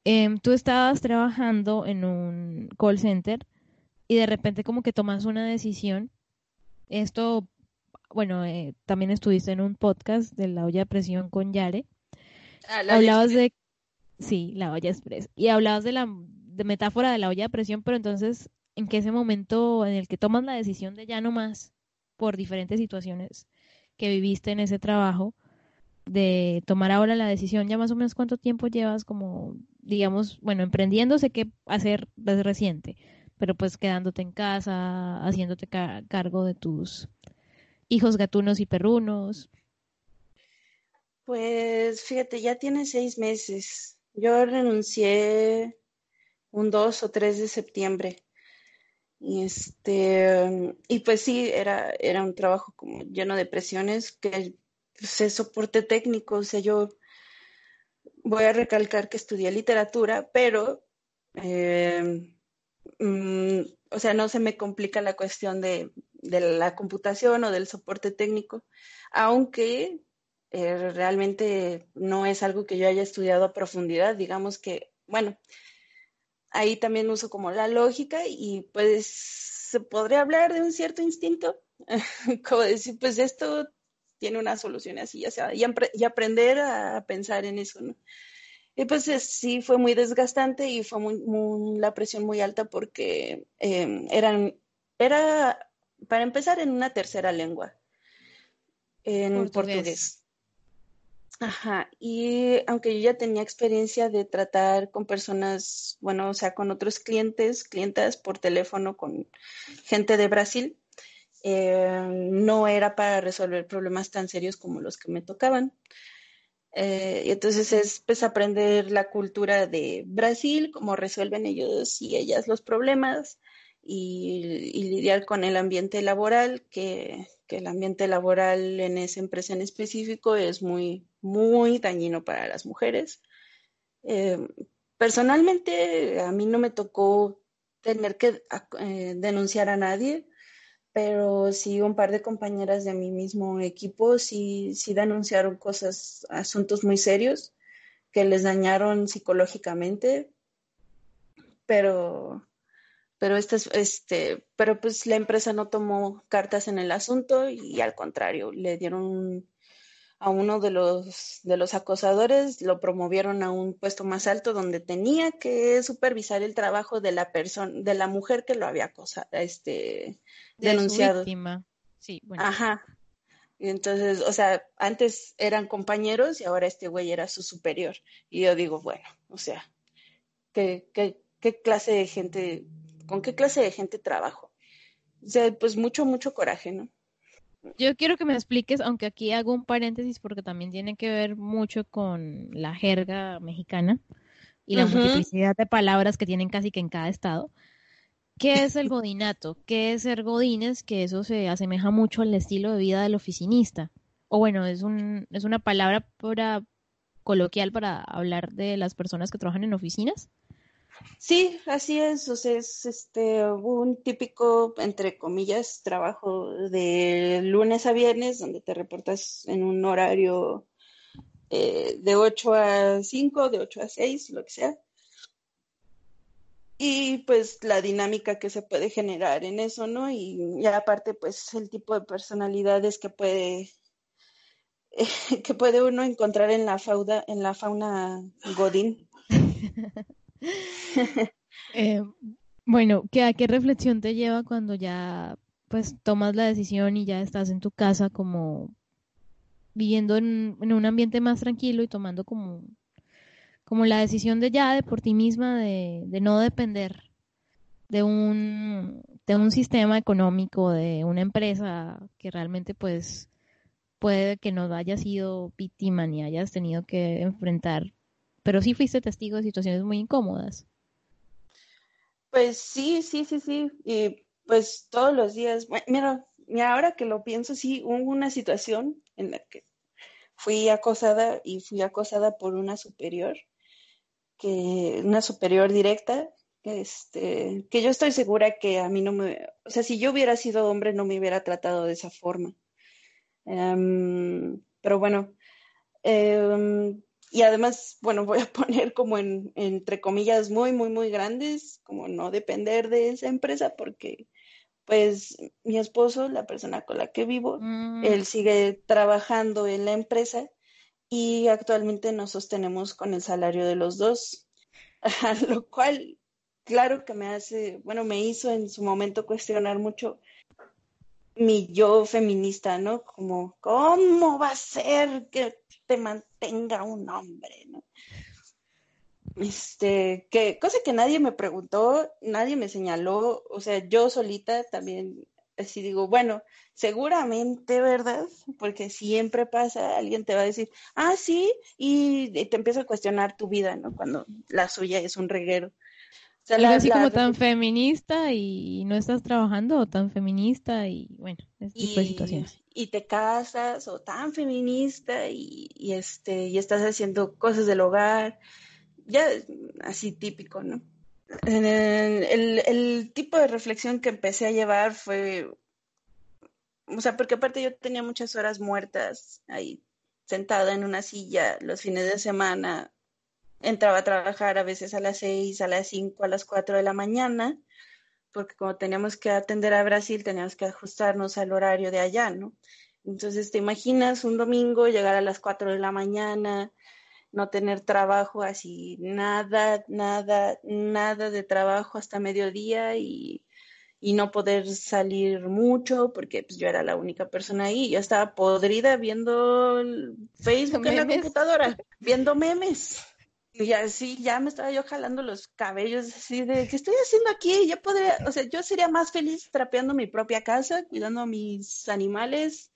[SPEAKER 1] em, tú estabas trabajando en un call center y de repente como que tomas una decisión. Esto, bueno, eh, también estuviste en un podcast de la olla de presión con Yare. Ah, hablabas de... Sí, la olla express. Y hablabas de la de metáfora de la olla de presión, pero entonces, ¿en qué ese momento en el que tomas la decisión de ya no más, por diferentes situaciones que viviste en ese trabajo, de tomar ahora la decisión, ya más o menos cuánto tiempo llevas como, digamos, bueno, emprendiéndose qué hacer desde reciente, pero pues quedándote en casa, haciéndote cargo de tus hijos gatunos y perrunos.
[SPEAKER 2] Pues fíjate, ya tiene seis meses. Yo renuncié un 2 o 3 de septiembre. Y este, y pues sí, era, era un trabajo como lleno de presiones que pues, es soporte técnico, o sea, yo voy a recalcar que estudié literatura, pero, eh, mm, o sea, no se me complica la cuestión de, de, la computación o del soporte técnico, aunque eh, realmente no es algo que yo haya estudiado a profundidad, digamos que, bueno, ahí también uso como la lógica y pues se podría hablar de un cierto instinto, como decir, pues esto tiene una solución así, ya sea, y, y aprender a pensar en eso, ¿no? Y pues sí, fue muy desgastante y fue muy, la presión muy alta porque em, eran, era, para empezar, en una tercera lengua, en portugués. Ajá, y aunque yo ya tenía experiencia de tratar con personas, bueno, o sea, con otros clientes, clientas por teléfono, con gente de Brasil, eh, no era para resolver problemas tan serios como los que me tocaban. Eh, y entonces es pues aprender la cultura de Brasil, cómo resuelven ellos y ellas los problemas y, y lidiar con el ambiente laboral, que, que el ambiente laboral en esa empresa en específico es muy, muy dañino para las mujeres. Eh, personalmente, a mí no me tocó tener que eh, denunciar a nadie, pero sí un par de compañeras de mi mismo equipo sí, sí denunciaron cosas, asuntos muy serios que les dañaron psicológicamente, pero pero este, pero pues la empresa no tomó cartas en el asunto y, al contrario, le dieron a uno de los, de los acosadores, lo promovieron a un puesto más alto donde tenía que supervisar el trabajo de la persona, de la mujer que lo había acosado, este, denunciado.
[SPEAKER 1] Sí, bueno.
[SPEAKER 2] Ajá. Y entonces, o sea, antes eran compañeros y ahora este güey era su superior. Y yo digo, bueno, o sea, ¿qué, qué, qué clase de gente con qué clase de gente trabajo. O sea, pues mucho, mucho coraje, ¿no?
[SPEAKER 1] Yo quiero que me expliques, aunque aquí hago un paréntesis porque también tiene que ver mucho con la jerga mexicana y la multiplicidad de palabras que tienen casi que en cada estado. ¿Qué es el godinato? ¿Qué es ser godines? Que eso se asemeja mucho al estilo de vida del oficinista. O bueno, es, un, es una palabra para, coloquial para hablar de las personas que trabajan en oficinas.
[SPEAKER 2] Sí, así es, o sea, es este un típico, entre comillas, trabajo de lunes a viernes, donde te reportas en un horario eh, de 8 a 5, de 8 a 6, lo que sea. Y pues la dinámica que se puede generar en eso, ¿no? Y, aparte, pues el tipo de personalidades que puede que puede uno encontrar en la fauna, en la fauna Godín.
[SPEAKER 1] Eh, bueno, ¿qué, ¿a qué reflexión te lleva cuando ya pues tomas la decisión y ya estás en tu casa como viviendo en, un ambiente más tranquilo y tomando como, como la decisión de ya de por ti misma de, no depender de un, de un sistema económico, de una empresa que realmente pues puede que no hayas sido víctima ni hayas tenido que enfrentar pero sí fuiste testigo de situaciones muy incómodas.
[SPEAKER 2] Pues sí, sí, sí, sí. Y pues todos los días, mira, ahora que lo pienso, sí, hubo una situación en la que fui acosada y fui acosada por una superior, que, una superior directa, este, que yo estoy segura que a mí no me, o sea, si yo hubiera sido hombre no me hubiera tratado de esa forma. Em, pero bueno, eh, y además, bueno, voy a poner como en, entre comillas muy, muy, muy grandes, como no depender de esa empresa, porque pues mi esposo, la persona con la que vivo, mm. él sigue trabajando en la empresa y actualmente nos sostenemos con el salario de los dos, lo cual, claro que me hace, bueno, me hizo en su momento cuestionar mucho mi yo feminista, ¿no? Como, ¿cómo va a ser que te mantenga un hombre, ¿no? Este, que cosa que nadie me preguntó, nadie me señaló, o sea, yo solita también así digo, bueno, seguramente, ¿verdad? Porque siempre pasa, alguien te va a decir, ah, sí, y, te empieza a cuestionar tu vida, ¿no? Cuando la suya es un reguero.
[SPEAKER 1] O así como tan feminista y no estás trabajando o tan feminista y bueno, ese tipo de situaciones.
[SPEAKER 2] Y te casas o tan feminista y, este, y estás haciendo cosas del hogar, ya así típico, ¿no? El, el, tipo de reflexión que empecé a llevar fue, o sea, porque aparte yo tenía muchas horas muertas ahí sentada en una silla los fines de semana, entraba a trabajar a veces a las seis, a las cinco, a las cuatro de la mañana, porque como teníamos que atender a Brasil, teníamos que ajustarnos al horario de allá, ¿no? Entonces, te imaginas un domingo llegar a las cuatro de la mañana, no tener trabajo, así nada, nada, nada de trabajo hasta mediodía y, y no poder salir mucho porque pues, yo era la única persona ahí. Yo estaba podrida viendo Facebook en la computadora, viendo memes. Y así ya me estaba yo jalando los cabellos, así de, ¿qué estoy haciendo aquí? Yo podría, o sea, yo sería más feliz trapeando mi propia casa, cuidando a mis animales,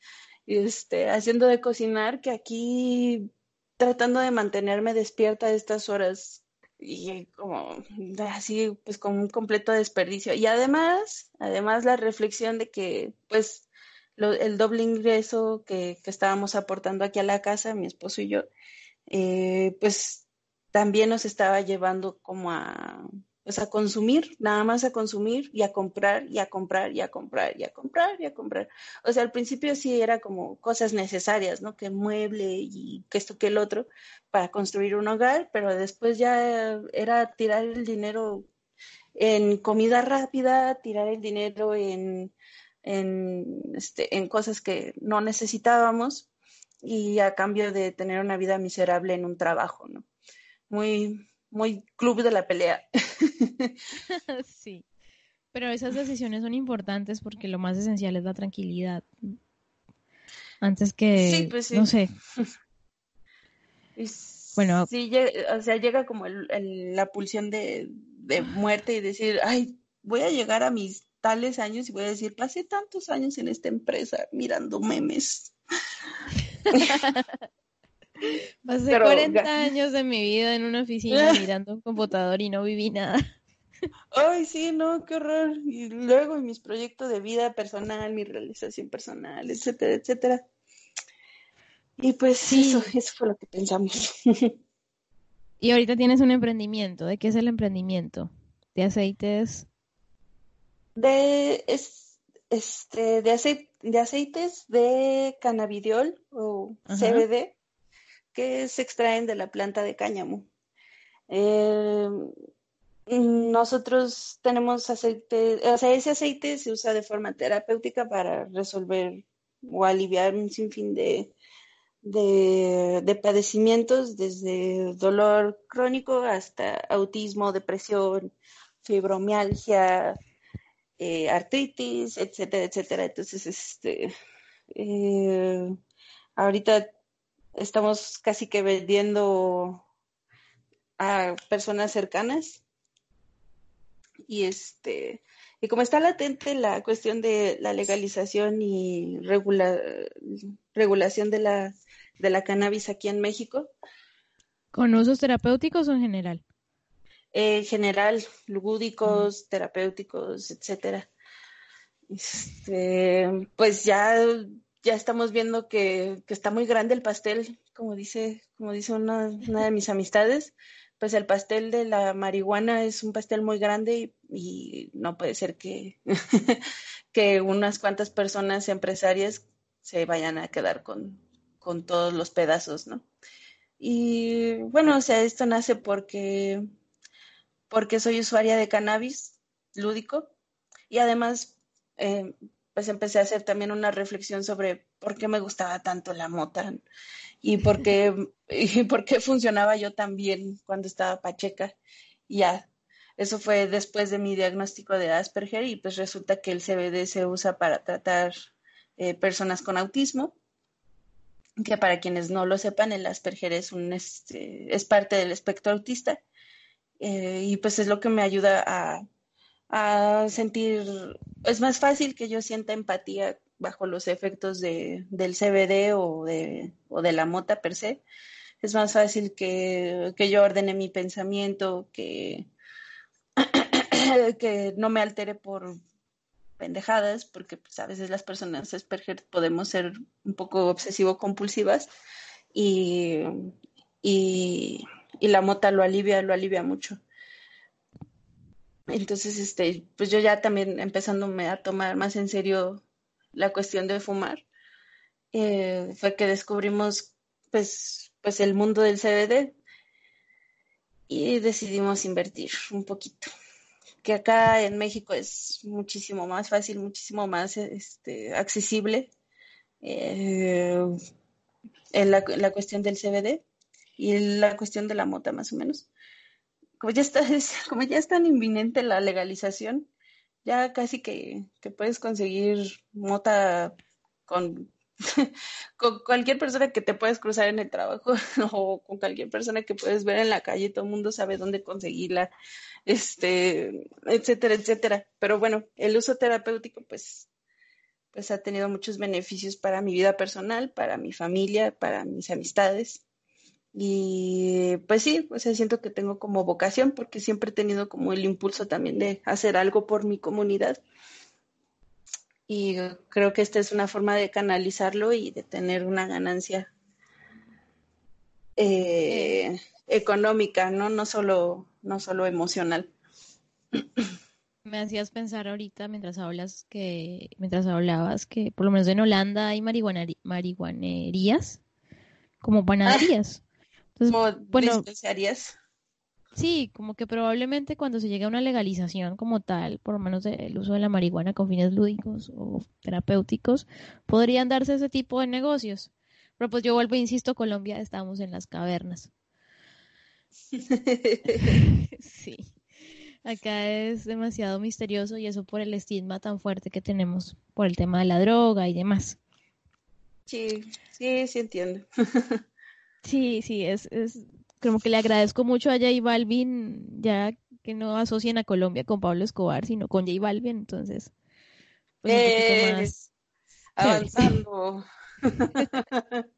[SPEAKER 2] este, haciendo de cocinar, que aquí tratando de mantenerme despierta a estas horas y como así pues con un completo desperdicio. Y además, además la reflexión de que pues el doble ingreso que, que, estábamos aportando aquí a la casa, mi esposo y yo, eh, pues también nos estaba llevando como a, pues a consumir, nada más a consumir y a comprar y a comprar y a comprar y a comprar y a comprar. O sea, al principio sí era como cosas necesarias, ¿no? Que mueble y que esto que el otro para construir un hogar, pero después ya era tirar el dinero en comida rápida, tirar el dinero en, en, este, en cosas que no necesitábamos y a cambio de tener una vida miserable en un trabajo, ¿no? Muy, muy club de la pelea.
[SPEAKER 1] sí, pero esas decisiones son importantes porque lo más esencial es la tranquilidad. Antes que, pues no sé.
[SPEAKER 2] bueno, sí, o sea, llega como la pulsión de, de muerte y decir, ay, voy a llegar a mis tales años y voy a decir, pasé tantos años en esta empresa mirando memes.
[SPEAKER 1] Pasé 40 años de mi vida en una oficina mirando un computador y no viví nada.
[SPEAKER 2] Ay, sí, no, qué horror. Y luego mis proyectos de vida personal, mi realización personal, etcétera, etcétera. Y pues sí. eso, eso fue lo que pensamos.
[SPEAKER 1] Y ahorita tienes un emprendimiento. ¿De qué es el emprendimiento? ¿De aceites?
[SPEAKER 2] De, este, de, de aceites de cannabidiol o CBD que se extraen de la planta de cáñamo. Eh, nosotros tenemos aceite, o sea, ese aceite se usa de forma terapéutica para resolver o aliviar un sinfín de, de, padecimientos, desde dolor crónico hasta autismo, depresión, fibromialgia, eh, artritis, etcétera, etcétera. Entonces, este, eh, ahorita estamos casi que vendiendo a personas cercanas. Y este y como está latente la cuestión de la legalización y regulación de la de la cannabis aquí en México.
[SPEAKER 1] Con usos terapéuticos o en general
[SPEAKER 2] en general lúdicos terapéuticos etcétera. Este, pues ya ya estamos viendo que, está muy grande el pastel, como dice, como dice una, de mis amistades, pues el pastel de la marihuana es un pastel muy grande y, no puede ser que, que unas cuantas personas empresarias se vayan a quedar con, con todos los pedazos, ¿no? Y bueno, o sea, esto nace porque, porque soy usuaria de cannabis lúdico y además eh, pues empecé a hacer también una reflexión sobre por qué me gustaba tanto la mota y por qué, por qué funcionaba yo tan bien cuando estaba pacheca. Y ya, eso fue después de mi diagnóstico de Asperger y pues resulta que el CBD se usa para tratar eh, personas con autismo, que para quienes no lo sepan, el Asperger es, un, este, es parte del espectro autista eh, y pues es lo que me ayuda a a sentir, es más fácil que yo sienta empatía bajo los efectos de, del CBD o de, o de la mota per se. Es más fácil que, que yo ordene mi pensamiento, que, que no me altere por, pendejadas, porque pues, a veces las personas Asperger podemos ser un poco obsesivo-compulsivas y, y, y, la mota lo alivia, lo alivia mucho. Entonces, este, pues yo ya también empezándome a tomar más en serio la cuestión de fumar, eh, fue que descubrimos pues, pues el mundo del CBD y decidimos invertir un poquito que acá en México es muchísimo más fácil, muchísimo más este, accesible eh, en, la, la, cuestión del CBD y la cuestión de la mota más o menos. Como ya está, como ya es tan inminente la legalización, ya casi que, que puedes conseguir mota con con cualquier persona que te puedes cruzar en el trabajo o con cualquier persona que puedes ver en la calle, todo el mundo sabe dónde conseguirla, este, etcétera, etcétera. Pero bueno, el uso terapéutico, pues, pues ha tenido muchos beneficios para mi vida personal, para mi familia, para mis amistades. Y pues sí, o sea, siento que tengo como vocación porque siempre he tenido como el impulso también de hacer algo por mi comunidad y creo que esta es una forma de canalizarlo y de tener una ganancia eh, económica, ¿no? No solo, no solo emocional.
[SPEAKER 1] Me hacías pensar ahorita mientras hablas que, mientras hablabas que por lo menos en Holanda hay marihuanerías como panaderías.
[SPEAKER 2] Como bueno,
[SPEAKER 1] Sí, como que probablemente cuando se llegue a una legalización como tal, por lo menos el uso de la marihuana con fines lúdicos o terapéuticos, podrían darse ese tipo de negocios. Pero pues yo vuelvo e insisto, Colombia estamos en las cavernas. sí. Acá es demasiado misterioso y eso por el estigma tan fuerte que tenemos por el tema de la droga y demás.
[SPEAKER 2] Sí, sí, sí entiendo.
[SPEAKER 1] sí, sí, es, es como que le agradezco mucho a J Balvin, ya que no asocien a Colombia con Pablo Escobar, sino con J Balvin, entonces.
[SPEAKER 2] Pues eh, más avanzando.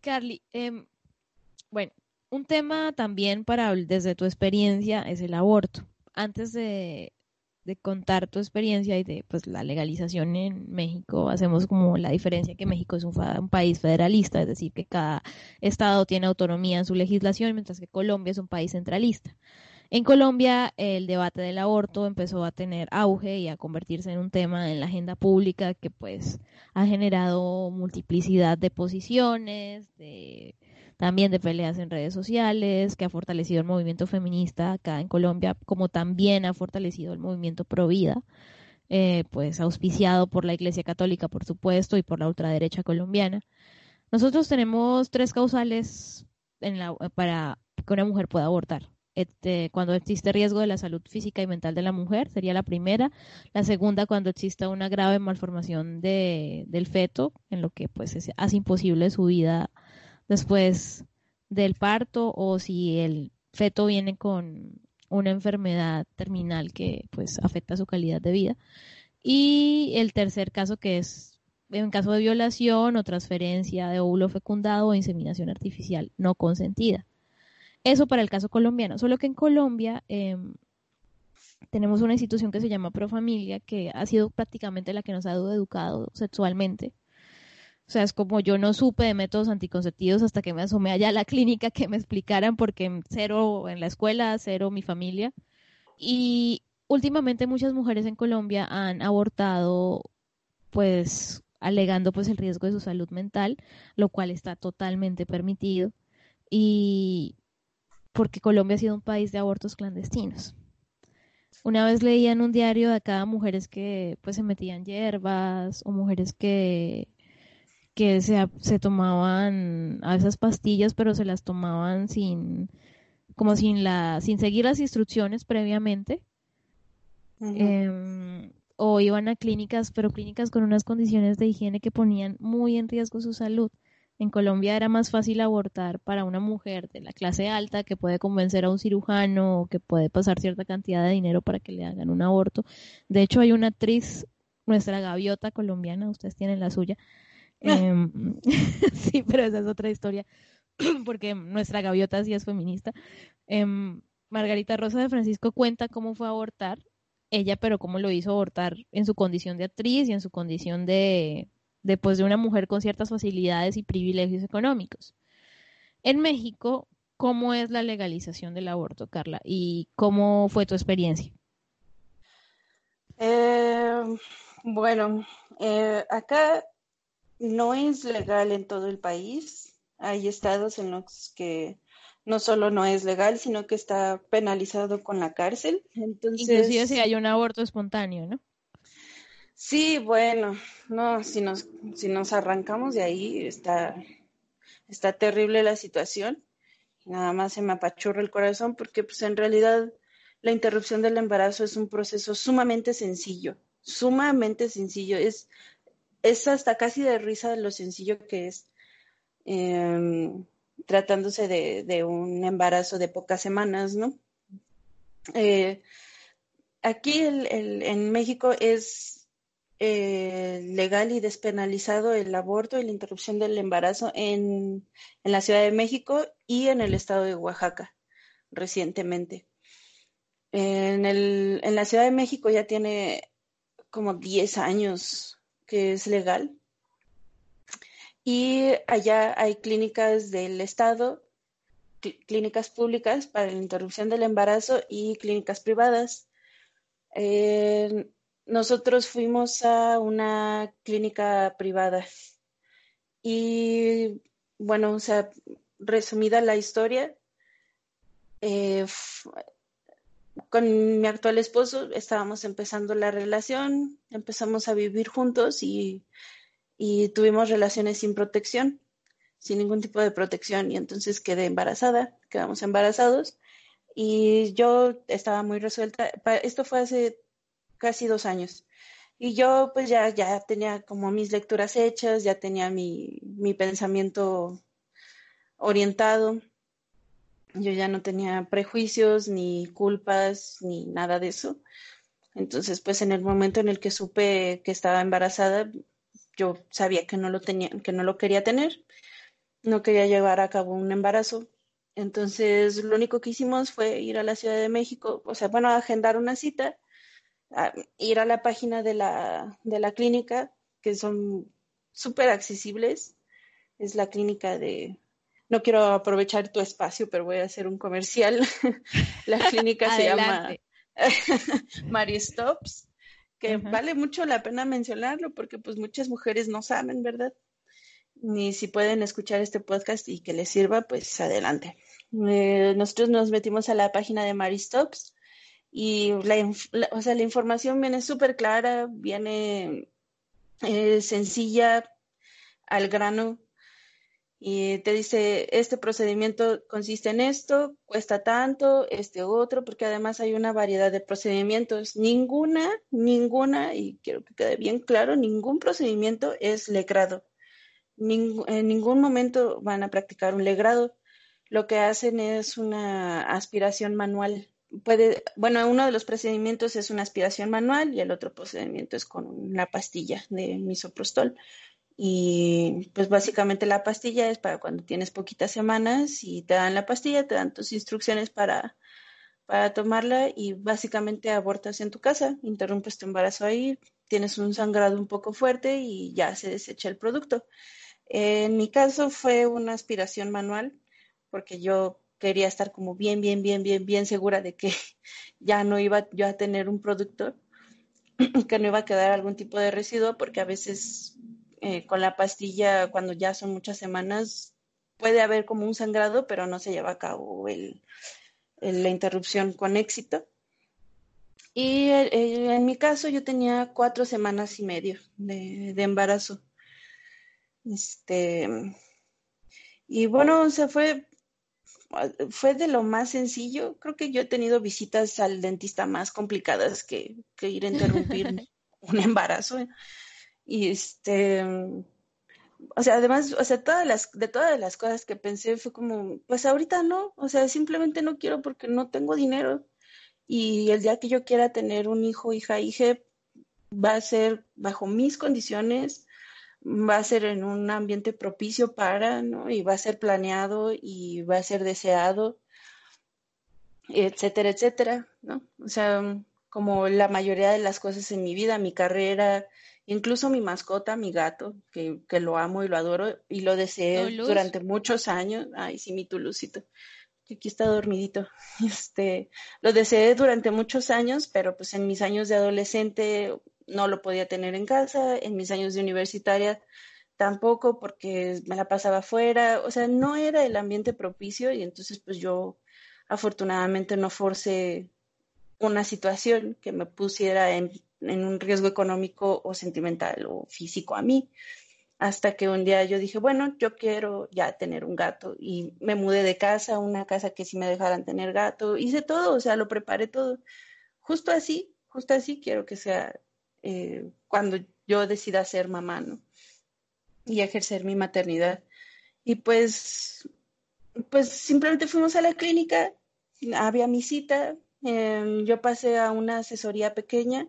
[SPEAKER 1] Carly, eh, bueno, un tema también para desde tu experiencia es el aborto. Antes de, de contar tu experiencia y de pues la legalización en México, hacemos como la diferencia que México es un, un, país federalista, es decir, que cada estado tiene autonomía en su legislación, mientras que Colombia es un país centralista. En Colombia el debate del aborto empezó a tener auge y a convertirse en un tema en la agenda pública que pues ha generado multiplicidad de posiciones, de también de peleas en redes sociales, que ha fortalecido el movimiento feminista acá en Colombia, como también ha fortalecido el movimiento pro vida, eh, pues auspiciado por la Iglesia Católica, por supuesto, y por la ultraderecha colombiana. Nosotros tenemos tres causales en la, para que una mujer pueda abortar. Este, cuando existe riesgo de la salud física y mental de la mujer, sería la primera. La segunda, cuando exista una grave malformación de, del feto, en lo que pues hace imposible su vida después del parto o si el feto viene con una enfermedad terminal que pues afecta su calidad de vida. Y el tercer caso que es en caso de violación o transferencia de óvulo fecundado o inseminación artificial no consentida. Eso para el caso colombiano. Solo que en Colombia em, tenemos una institución que se llama Profamilia, que ha sido prácticamente la que nos ha educado sexualmente o sea, es como yo no supe de métodos anticonceptivos hasta que me asomé allá a la clínica que me explicaran porque cero en la escuela, cero mi familia. Y últimamente muchas mujeres en Colombia han abortado pues alegando pues el riesgo de su salud mental, lo cual está totalmente permitido y porque Colombia ha sido un país de abortos clandestinos. Una vez leía en un diario de acá mujeres que pues se metían hierbas o mujeres que que se, se tomaban a esas pastillas, pero se las tomaban sin, como sin la, sin seguir las instrucciones previamente. Em, o iban a clínicas, pero clínicas con unas condiciones de higiene que ponían muy en riesgo su salud. En Colombia era más fácil abortar para una mujer de la clase alta que puede convencer a un cirujano o que puede pasar cierta cantidad de dinero para que le hagan un aborto. De hecho, hay una actriz, nuestra gaviota colombiana, ustedes tienen la suya, Em, sí, pero esa es otra historia, porque nuestra gaviota sí es feminista. Em, Margarita Rosa de Francisco cuenta cómo fue abortar ella, pero cómo lo hizo abortar en su condición de actriz y en su condición de, de, pues, de una mujer con ciertas facilidades y privilegios económicos. En México, ¿cómo es la legalización del aborto, Carla? ¿Y cómo fue tu experiencia?
[SPEAKER 2] Eh, bueno, eh, acá no es legal en todo el país. Hay estados en los que no solo no es legal, sino que está penalizado con la cárcel. Entonces,
[SPEAKER 1] Inclusive si hay un aborto espontáneo, ¿no?
[SPEAKER 2] Sí, bueno, no, si nos, si nos arrancamos de ahí, está, está terrible la situación. Nada más se me apachurra el corazón porque pues en realidad la interrupción del embarazo es un proceso sumamente sencillo, sumamente sencillo. Es, es hasta casi de risa lo sencillo que es. Em, tratándose de, un embarazo de pocas semanas, ¿no? Eh, aquí en México es eh, legal y despenalizado el aborto y la interrupción del embarazo en, la Ciudad de México y en el estado de Oaxaca recientemente. En, en la Ciudad de México ya tiene como 10 años que es legal y allá hay clínicas del Estado, clínicas públicas para la interrupción del embarazo y clínicas privadas. Eh, nosotros fuimos a una clínica privada y bueno, o sea, resumida la historia, eh, con mi actual esposo estábamos empezando la relación, empezamos a vivir juntos y y tuvimos relaciones sin protección, sin ningún tipo de protección y entonces quedé embarazada, quedamos embarazados y yo estaba muy resuelta. Esto fue hace casi dos años. Y yo pues ya, ya tenía como mis lecturas hechas, ya tenía mi, mi pensamiento orientado. Yo ya no tenía prejuicios, ni culpas, ni nada de eso. Entonces, pues en el momento en el que supe que estaba embarazada, yo sabía que no lo tenía, que no lo quería tener, no quería llevar a cabo un embarazo. Entonces, lo único que hicimos fue ir a la Ciudad de México, o sea, bueno, agendar una cita, ir a la página de la, de la clínica, que son súper accesibles. Es la clínica de, no quiero aprovechar tu espacio, pero voy a hacer un comercial. la clínica se llama Mary Stops que vale mucho la pena mencionarlo porque pues muchas mujeres no saben, ¿verdad? Ni si pueden escuchar este podcast y que les sirva, pues adelante. Eh, nosotros nos metimos a la página de Maristops y la, o sea, la información viene súper clara, viene eh, sencilla, al grano, y te dice, este procedimiento consiste en esto, cuesta tanto, este otro, porque además hay una variedad de procedimientos. Ninguna, ninguna, y quiero que quede bien claro, ningún procedimiento es legrado. en ningún momento van a practicar un legrado. Lo que hacen es una aspiración manual. Puede, bueno, uno de los procedimientos es una aspiración manual y el otro procedimiento es con una pastilla de misoprostol. Y pues básicamente la pastilla es para cuando tienes poquitas semanas y te dan la pastilla, te dan tus instrucciones para, para tomarla y básicamente abortas en tu casa, interrumpes tu embarazo ahí, tienes un sangrado un poco fuerte y ya se desecha el producto. En mi caso fue una aspiración manual porque yo quería estar como bien, bien, bien, bien, bien segura de que ya no iba yo a tener un producto, que no iba a quedar algún tipo de residuo porque a veces eh, con la pastilla cuando ya son muchas semanas puede haber como un sangrado, pero no se lleva a cabo el, la interrupción con éxito. Y eh, en mi caso yo tenía cuatro semanas y medio de, embarazo. Este, y bueno, se fue, fue de lo más sencillo. Creo que yo he tenido visitas al dentista más complicadas que, que ir a interrumpir un embarazo. Y este, o sea, además, o sea, todas las, de todas las cosas que pensé fue como, pues ahorita no, o sea, simplemente no quiero porque no tengo dinero. Y el día que yo quiera tener un hijo, hija, hija, va a ser bajo mis condiciones, va a ser en un ambiente propicio para, ¿no? Y va a ser planeado y va a ser deseado, etcétera, etcétera, ¿no? O sea, como la mayoría de las cosas en mi vida, mi carrera, incluso mi mascota, mi gato, que, que lo amo y lo adoro y lo deseé durante muchos años. Ay, sí, mi Tulucito, que aquí está dormidito. Este, lo deseé durante muchos años, pero pues en mis años de adolescente no lo podía tener en casa, en mis años de universitaria tampoco porque me la pasaba afuera, o sea, no era el ambiente propicio y entonces pues yo afortunadamente no forcé una situación que me pusiera en, un riesgo económico o sentimental o físico a mí. Hasta que un día yo dije, bueno, yo quiero ya tener un gato y me mudé de casa, una casa que sí me dejaran tener gato, hice todo, o sea, lo preparé todo. Justo así, justo así quiero que sea eh, cuando yo decida ser mamá, ¿no? Y ejercer mi maternidad. Y pues, pues simplemente fuimos a la clínica, había mi cita, Em, yo pasé a una asesoría pequeña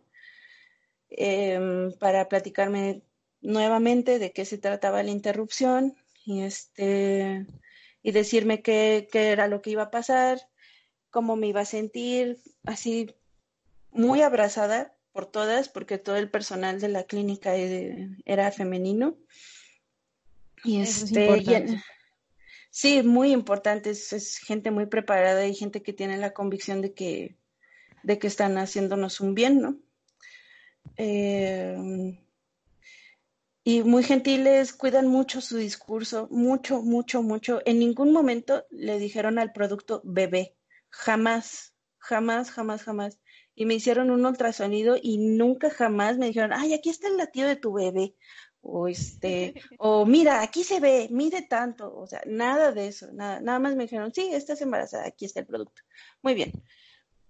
[SPEAKER 2] em, para platicarme nuevamente de qué se trataba la interrupción y, este, y decirme qué, era lo que iba a pasar, cómo me iba a sentir, así muy abrazada por todas, porque todo el personal de la clínica e, era femenino. Y este, Sí, muy importante, es, gente muy preparada y gente que tiene la convicción de que, de que están haciéndonos un bien, ¿no? Eh, y muy gentiles, cuidan mucho su discurso, mucho, mucho, mucho. En ningún momento le dijeron al producto bebé, jamás, jamás, jamás, jamás. Y me hicieron un ultrasonido y nunca jamás me dijeron, ay, aquí está el latido de tu bebé o este, o mira, aquí se ve, mide tanto, o sea, nada de eso, nada, nada más me dijeron, sí, estás embarazada, aquí está el producto. Muy bien.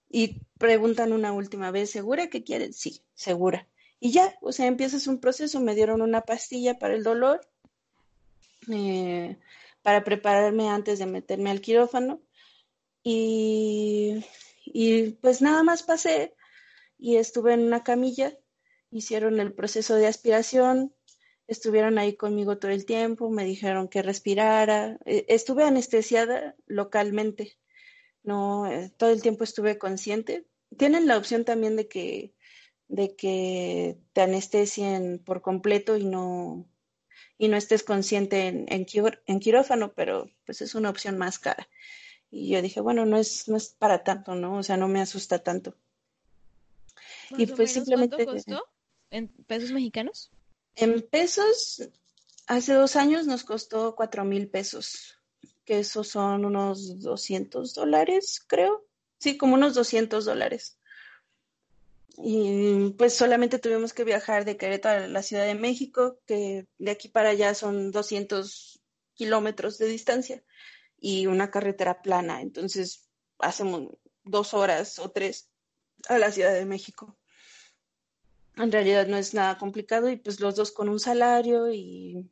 [SPEAKER 2] Y preguntan una última vez, ¿segura que quieres? Sí, segura. Y ya, o sea, empiezas un proceso, me dieron una pastilla para el dolor, eh, para prepararme antes de meterme al quirófano. Y, y pues nada más pasé y estuve en una camilla, hicieron el proceso de aspiración, estuvieron ahí conmigo todo el tiempo, me dijeron que respirara, e, estuve anestesiada localmente, no, eh, todo el tiempo estuve consciente. Tienen la opción también de que, de que te anestesien por completo y no, y no estés consciente en, en, quirófano, pero pues es una opción más cara. Y yo dije, bueno, no es, no es para tanto, ¿no? O sea, no me asusta tanto.
[SPEAKER 1] y pues simplemente... ¿Cuánto costó en pesos mexicanos?
[SPEAKER 2] En pesos, hace dos años nos costó cuatro mil pesos, que esos son unos 200 dólares, creo. Sí, como unos 200 dólares. Y pues solamente tuvimos que viajar de Querétaro a la Ciudad de México, que de aquí para allá son 200 kilómetros de distancia y una carretera plana. Entonces hacemos dos horas o tres a la Ciudad de México en realidad no es nada complicado y pues los dos con un salario y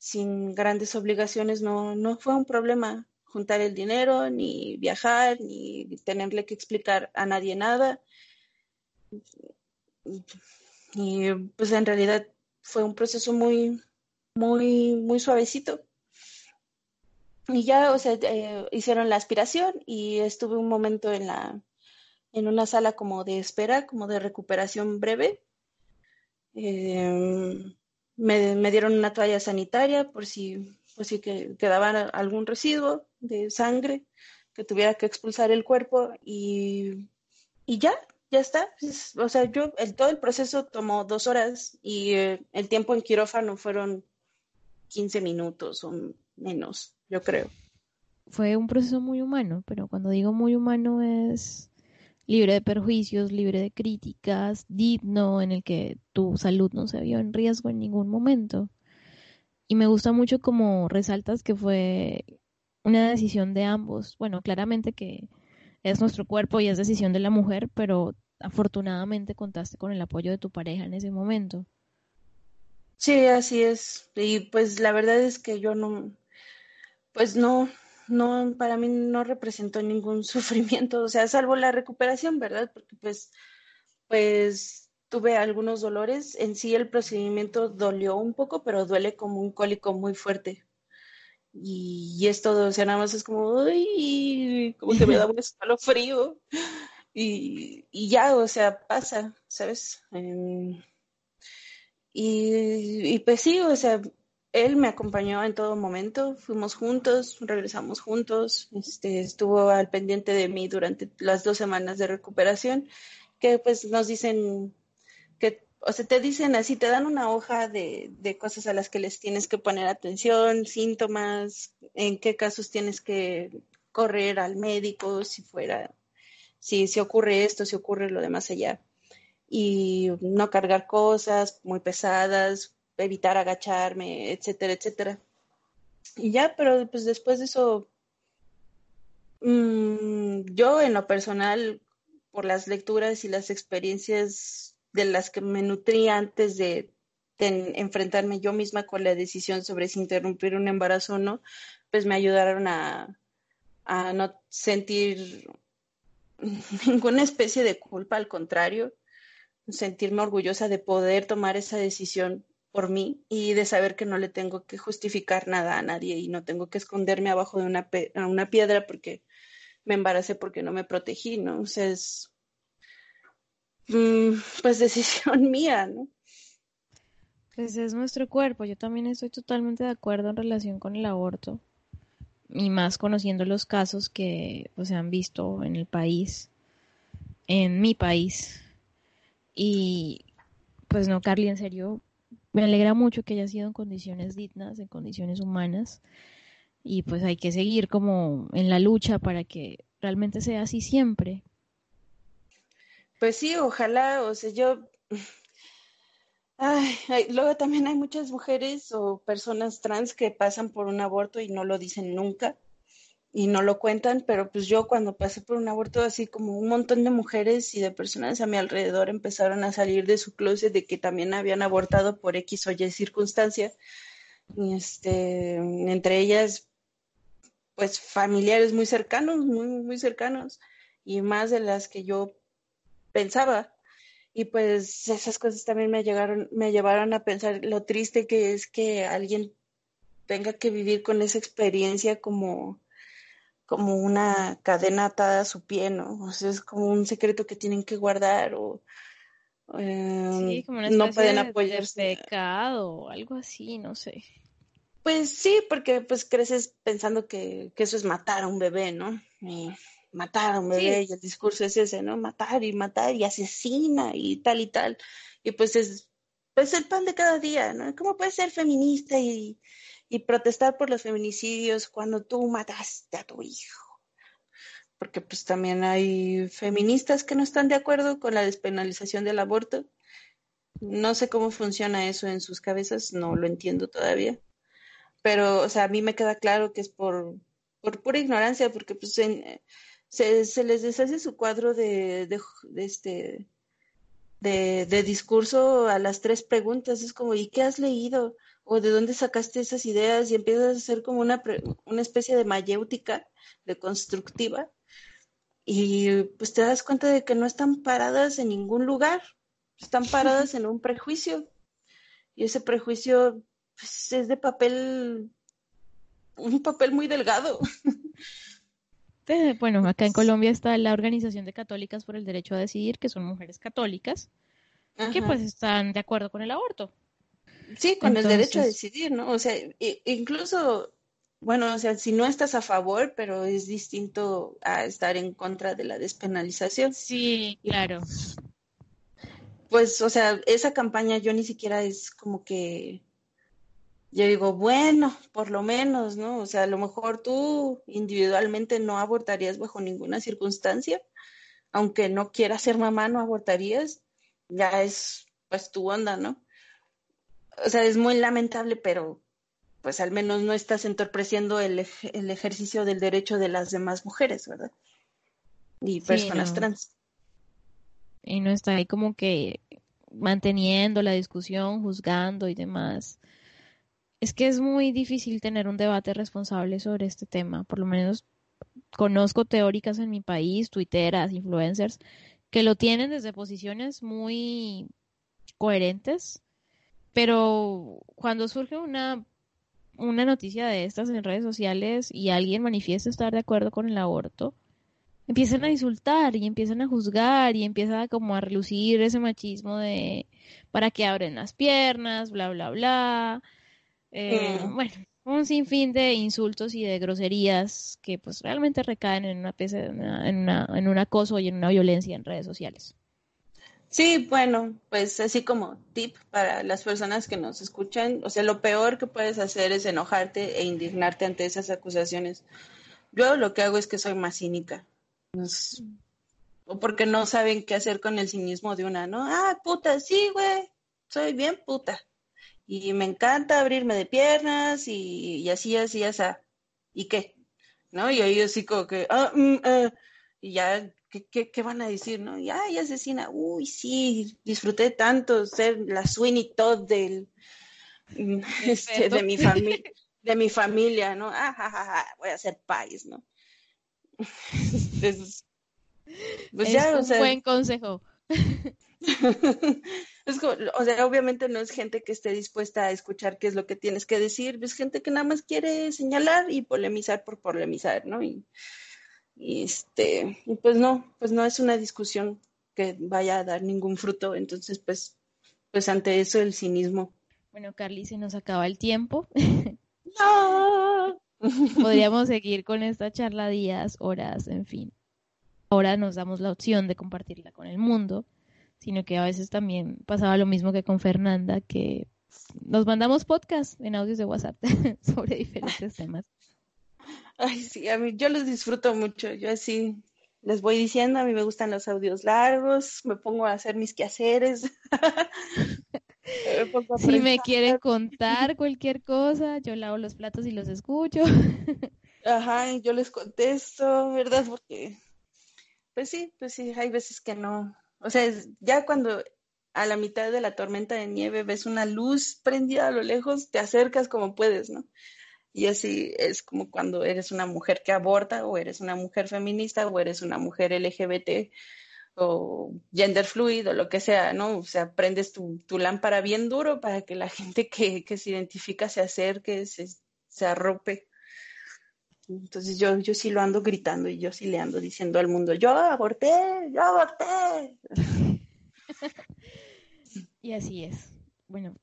[SPEAKER 2] sin grandes obligaciones no, no fue un problema juntar el dinero, ni viajar, ni tenerle que explicar a nadie nada. Y pues en realidad fue un proceso muy, muy, muy suavecito. Y ya, o sea, eh, hicieron la aspiración y estuve un momento en la, en una sala como de espera, como de recuperación breve, Em, me, dieron una toalla sanitaria por si, por si que, quedaba algún residuo de sangre que tuviera que expulsar el cuerpo y, y ya, ya está. o sea, yo, el, todo el proceso tomó dos horas y eh, el tiempo en quirófano fueron 15 minutos o menos, yo creo.
[SPEAKER 1] Fue un proceso muy humano, pero cuando digo muy humano es libre de perjuicios, libre de críticas, digno, en el que tu salud no se vio en riesgo en ningún momento. Y me gusta mucho como resaltas que fue una decisión de ambos. Bueno, claramente que es nuestro cuerpo y es decisión de la mujer, pero afortunadamente contaste con el apoyo de tu pareja en ese momento.
[SPEAKER 2] Sí, así es. Y pues la verdad es que yo no, pues no, no, para mí no representó ningún sufrimiento, o sea, salvo la recuperación, ¿verdad? Porque pues, pues tuve algunos dolores. En sí el procedimiento dolió un poco, pero duele como un cólico muy fuerte. Y, es todo, o sea, nada más es como, uy, como que me da un escalofrío. y, ya, o sea, pasa, ¿sabes? Em, y, y pues sí, o sea, él me acompañó en todo momento, fuimos juntos, regresamos juntos, este, estuvo al pendiente de mí durante las dos semanas de recuperación, que pues nos dicen que, o sea, te dicen así, te dan una hoja de, de cosas a las que les tienes que poner atención, síntomas, en qué casos tienes que correr al médico, si fuera, si, si ocurre esto, si ocurre lo demás allá. Y no cargar cosas muy pesadas, evitar agacharme, etcétera, etcétera. Y ya, pero pues después de eso, mmm, yo en lo personal, por las lecturas y las experiencias de las que me nutría antes de, enfrentarme yo misma con la decisión sobre si interrumpir un embarazo o no, pues me ayudaron a no sentir ninguna especie de culpa, al contrario, sentirme orgullosa de poder tomar esa decisión por mí y de saber que no le tengo que justificar nada a nadie y no tengo que esconderme abajo de una, una piedra porque me embaracé porque no me protegí, ¿no? O sea, es mm, pues decisión mía, ¿no?
[SPEAKER 1] Pues es nuestro cuerpo. Yo también estoy totalmente de acuerdo en relación con el aborto y más conociendo los casos que pues, se han visto en el país, en mi país. Y pues no, Carly, en serio, me alegra mucho que haya sido en condiciones dignas, en condiciones humanas, y pues hay que seguir como en la lucha para que realmente sea así siempre.
[SPEAKER 2] Pues sí, ojalá, o sea, yo... Ay, luego también hay muchas mujeres o personas trans que pasan por un aborto y no lo dicen nunca y no lo cuentan, pero pues yo cuando pasé por un aborto, así como un montón de mujeres y de personas a mi alrededor empezaron a salir de su closet de que también habían abortado por X o Y circunstancia. este, entre ellas, pues familiares muy cercanos, muy, muy cercanos, y más de las que yo pensaba. Y pues esas cosas también me llegaron, me llevaron a pensar lo triste que es que alguien tenga que vivir con esa experiencia como como una cadena atada a su pie, ¿no? O sea, es como un secreto que tienen que guardar o
[SPEAKER 1] sí, como una no pueden apoyarse. De pecado o algo así, no sé.
[SPEAKER 2] Pues sí, porque pues creces pensando que, eso es matar a un bebé, ¿no? Y matar a un bebé y el discurso es ese, ¿no? Matar y matar y asesina y tal y tal. Y pues es pues el pan de cada día, ¿no? ¿Cómo puedes ser feminista y, y protestar por los feminicidios cuando tú mataste a tu hijo. Porque pues también hay feministas que no están de acuerdo con la despenalización del aborto. No sé cómo funciona eso en sus cabezas, no lo entiendo todavía. Pero, o sea, a mí me queda claro que es por, por pura ignorancia, porque pues se, se, les deshace su cuadro de, de, de este de, de, discurso a las tres preguntas. Es como, ¿y qué has leído? O de dónde sacaste esas ideas y empiezas a hacer como una, una especie de mayéutica, de constructiva, y pues te das cuenta de que no están paradas en ningún lugar, están paradas en un prejuicio, y ese prejuicio pues, es de papel, un papel muy delgado.
[SPEAKER 1] Bueno, acá en Colombia está la Organización de Católicas por el Derecho a Decidir, que son mujeres católicas, que pues están de acuerdo con el aborto.
[SPEAKER 2] Sí, con el derecho a decidir, ¿no? O sea, incluso, bueno, o sea, si no estás a favor, pero es distinto a estar en contra de la despenalización.
[SPEAKER 1] Sí, claro.
[SPEAKER 2] Pues, o sea, esa campaña yo ni siquiera es como que, yo digo, bueno, por lo menos, ¿no? O sea, a lo mejor tú individualmente no abortarías bajo ninguna circunstancia, aunque no quieras ser mamá, no abortarías, ya es pues tu onda, ¿no? O sea, es muy lamentable, pero pues al menos no estás entorpeciendo el, el ejercicio del derecho de las demás mujeres, ¿verdad? Y personas trans.
[SPEAKER 1] Y no está ahí como que manteniendo la discusión, juzgando y demás. Es que es muy difícil tener un debate responsable sobre este tema. Por lo menos conozco teóricas en mi país, tuiteras, influencers, que lo tienen desde posiciones muy coherentes pero cuando surge una, una noticia de estas en redes sociales y alguien manifiesta estar de acuerdo con el aborto, empiezan a insultar y empiezan a juzgar y empieza como a relucir ese machismo de para que abren las piernas, bla, bla, bla. Eh, mm. Bueno, un sinfín de insultos y de groserías que pues realmente recaen en una, en, una, en un acoso y en una violencia en redes sociales.
[SPEAKER 2] Sí, bueno, pues así como tip para las personas que nos escuchan, o sea, lo peor que puedes hacer es enojarte e indignarte ante esas acusaciones. Yo lo que hago es que soy más cínica. o porque no saben qué hacer con el cinismo de una, ¿no? Ah, puta, sí, güey, soy bien puta y me encanta abrirme de piernas y, así, así, así. ¿Y qué? ¿No? Y ahí así como que, ah, mm, ah", y ya, ¿qué, qué, van a decir? ¿No? Y, ay, asesina, uy, sí, disfruté tanto ser la Sweeney Todd del, este, de mi familia. de mi familia, ¿no? Ah, voy a hacer país, ¿no?
[SPEAKER 1] es, pues ya, un buen consejo.
[SPEAKER 2] o sea, obviamente no es gente que esté dispuesta a escuchar qué es lo que tienes que decir, es gente que nada más quiere señalar y polemizar por polemizar, ¿no? Y, este, pues no, pues no es una discusión que vaya a dar ningún fruto, entonces pues, pues ante eso el cinismo.
[SPEAKER 1] Bueno, Carly, se nos acaba el tiempo. No. Podríamos seguir con esta charla días, horas, en fin. Ahora nos damos la opción de compartirla con el mundo sino que a veces también pasaba lo mismo que con Fernanda, que nos mandamos podcast en audios de WhatsApp sobre diferentes temas.
[SPEAKER 2] Ay, sí, a mí yo los disfruto mucho. Yo así les voy diciendo, a mí me gustan los audios largos, me pongo a hacer mis quehaceres.
[SPEAKER 1] si me quieren contar cualquier cosa, yo lavo los platos y los escucho.
[SPEAKER 2] Ajá, yo les contesto, ¿verdad? Porque, pues sí, pues sí, hay veces que no, o sea, ya cuando a la mitad de la tormenta de nieve ves una luz prendida a lo lejos, te acercas como puedes, ¿no? Y así es como cuando eres una mujer que aborta o eres una mujer feminista o eres una mujer LGBT o gender fluid o lo que sea, ¿no? O sea, prendes tu, tu lámpara bien duro para que la gente que, que se identifica se acerque, se, se arrope. Entonces yo, yo sí lo ando gritando y yo sí le ando diciendo al mundo, yo aborté, yo aborté.
[SPEAKER 1] Y así es. Bueno,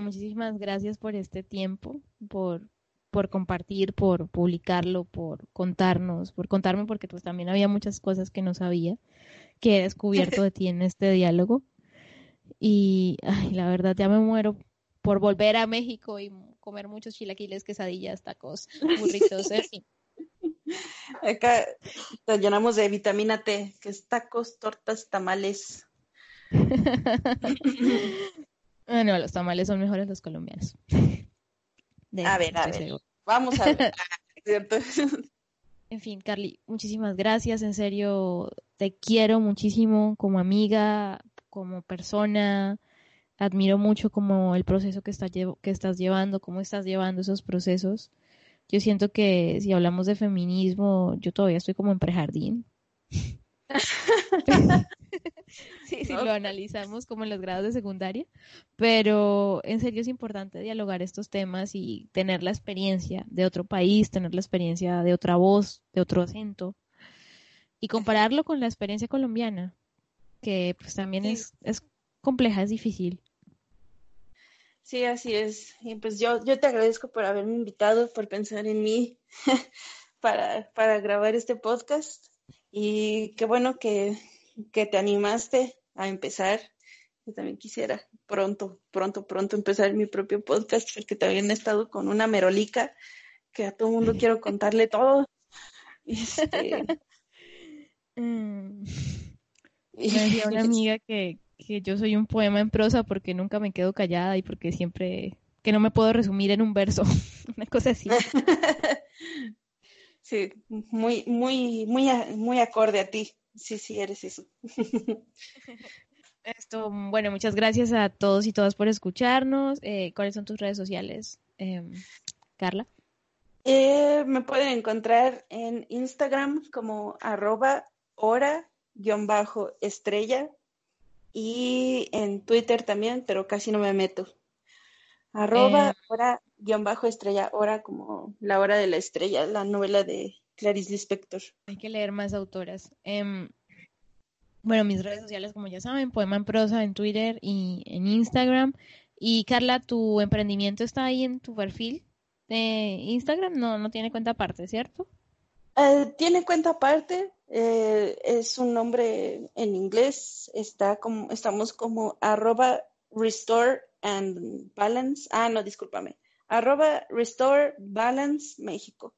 [SPEAKER 1] muchísimas gracias por este tiempo, por, por compartir, por publicarlo, por contarnos, por contarme, porque pues también había muchas cosas que no sabía, que he descubierto de ti en este diálogo. Y ay, la verdad ya me muero por volver a México y comer muchos chilaquiles, quesadillas, tacos, burritos, en fin.
[SPEAKER 2] Acá te llenamos de vitamina T, que es tacos, tortas, tamales.
[SPEAKER 1] bueno, los tamales son mejores los colombianos.
[SPEAKER 2] A ver, a ver. Vamos a ver.
[SPEAKER 1] en fin, Carly, muchísimas gracias. En serio, te quiero muchísimo como amiga, como persona admiro mucho como el proceso que, está, que estás llevando, cómo estás llevando esos procesos. Yo siento que si hablamos de feminismo, yo todavía estoy como en prejardín. sí, si lo analizamos como en los grados de secundaria, pero en serio es importante dialogar estos temas y tener la experiencia de otro país, tener la experiencia de otra voz, de otro acento y compararlo con la experiencia colombiana, que pues también es, es compleja, es difícil.
[SPEAKER 2] Sí, así es. Y pues yo, yo te agradezco por haberme invitado, por pensar en mí para, para grabar este podcast. Y qué bueno que, que te animaste a empezar. Yo también quisiera pronto, pronto, pronto empezar mi propio podcast, porque también he estado con una merolica que a todo el mundo quiero contarle todo. Este...
[SPEAKER 1] Mm. Me una amiga que, que yo soy un poema en prosa porque nunca me quedo callada y porque siempre, que no me puedo resumir en un verso, una cosa así.
[SPEAKER 2] Sí, muy, muy, muy, muy acorde a ti. Sí, sí, eres eso.
[SPEAKER 1] Esto, bueno, muchas gracias a todos y todas por escucharnos. Eh, ¿Cuáles son tus redes sociales, em, Carla?
[SPEAKER 2] Eh, me pueden encontrar en Instagram como arroba hora-estrella y en Twitter también, pero casi no me meto. Arroba eh. hora guion bajo estrella, hora como la hora de la estrella, la novela de Clarice Lispector.
[SPEAKER 1] Hay que leer más autoras. Em, bueno, mis redes sociales, como ya saben, Poema en Prosa en Twitter y en Instagram. Y Carla, tu emprendimiento está ahí en tu perfil de Instagram, no, no tiene cuenta aparte, ¿cierto?
[SPEAKER 2] Eh, tiene cuenta aparte, eh, es un nombre en inglés, está como, estamos como arroba restore and balance, ah, no, discúlpame, arroba restore balance México.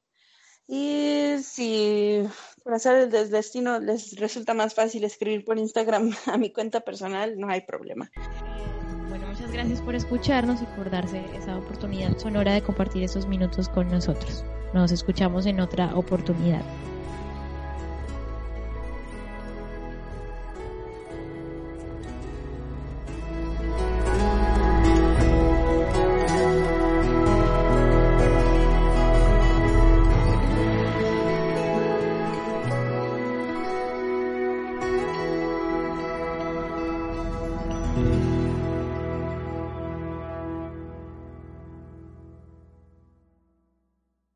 [SPEAKER 2] Y si por hacer el destino les resulta más fácil escribir por Instagram a mi cuenta personal, no hay problema.
[SPEAKER 1] Bueno, muchas gracias por escucharnos y por darse esa oportunidad sonora de compartir esos minutos con nosotros. Nos escuchamos en otra oportunidad.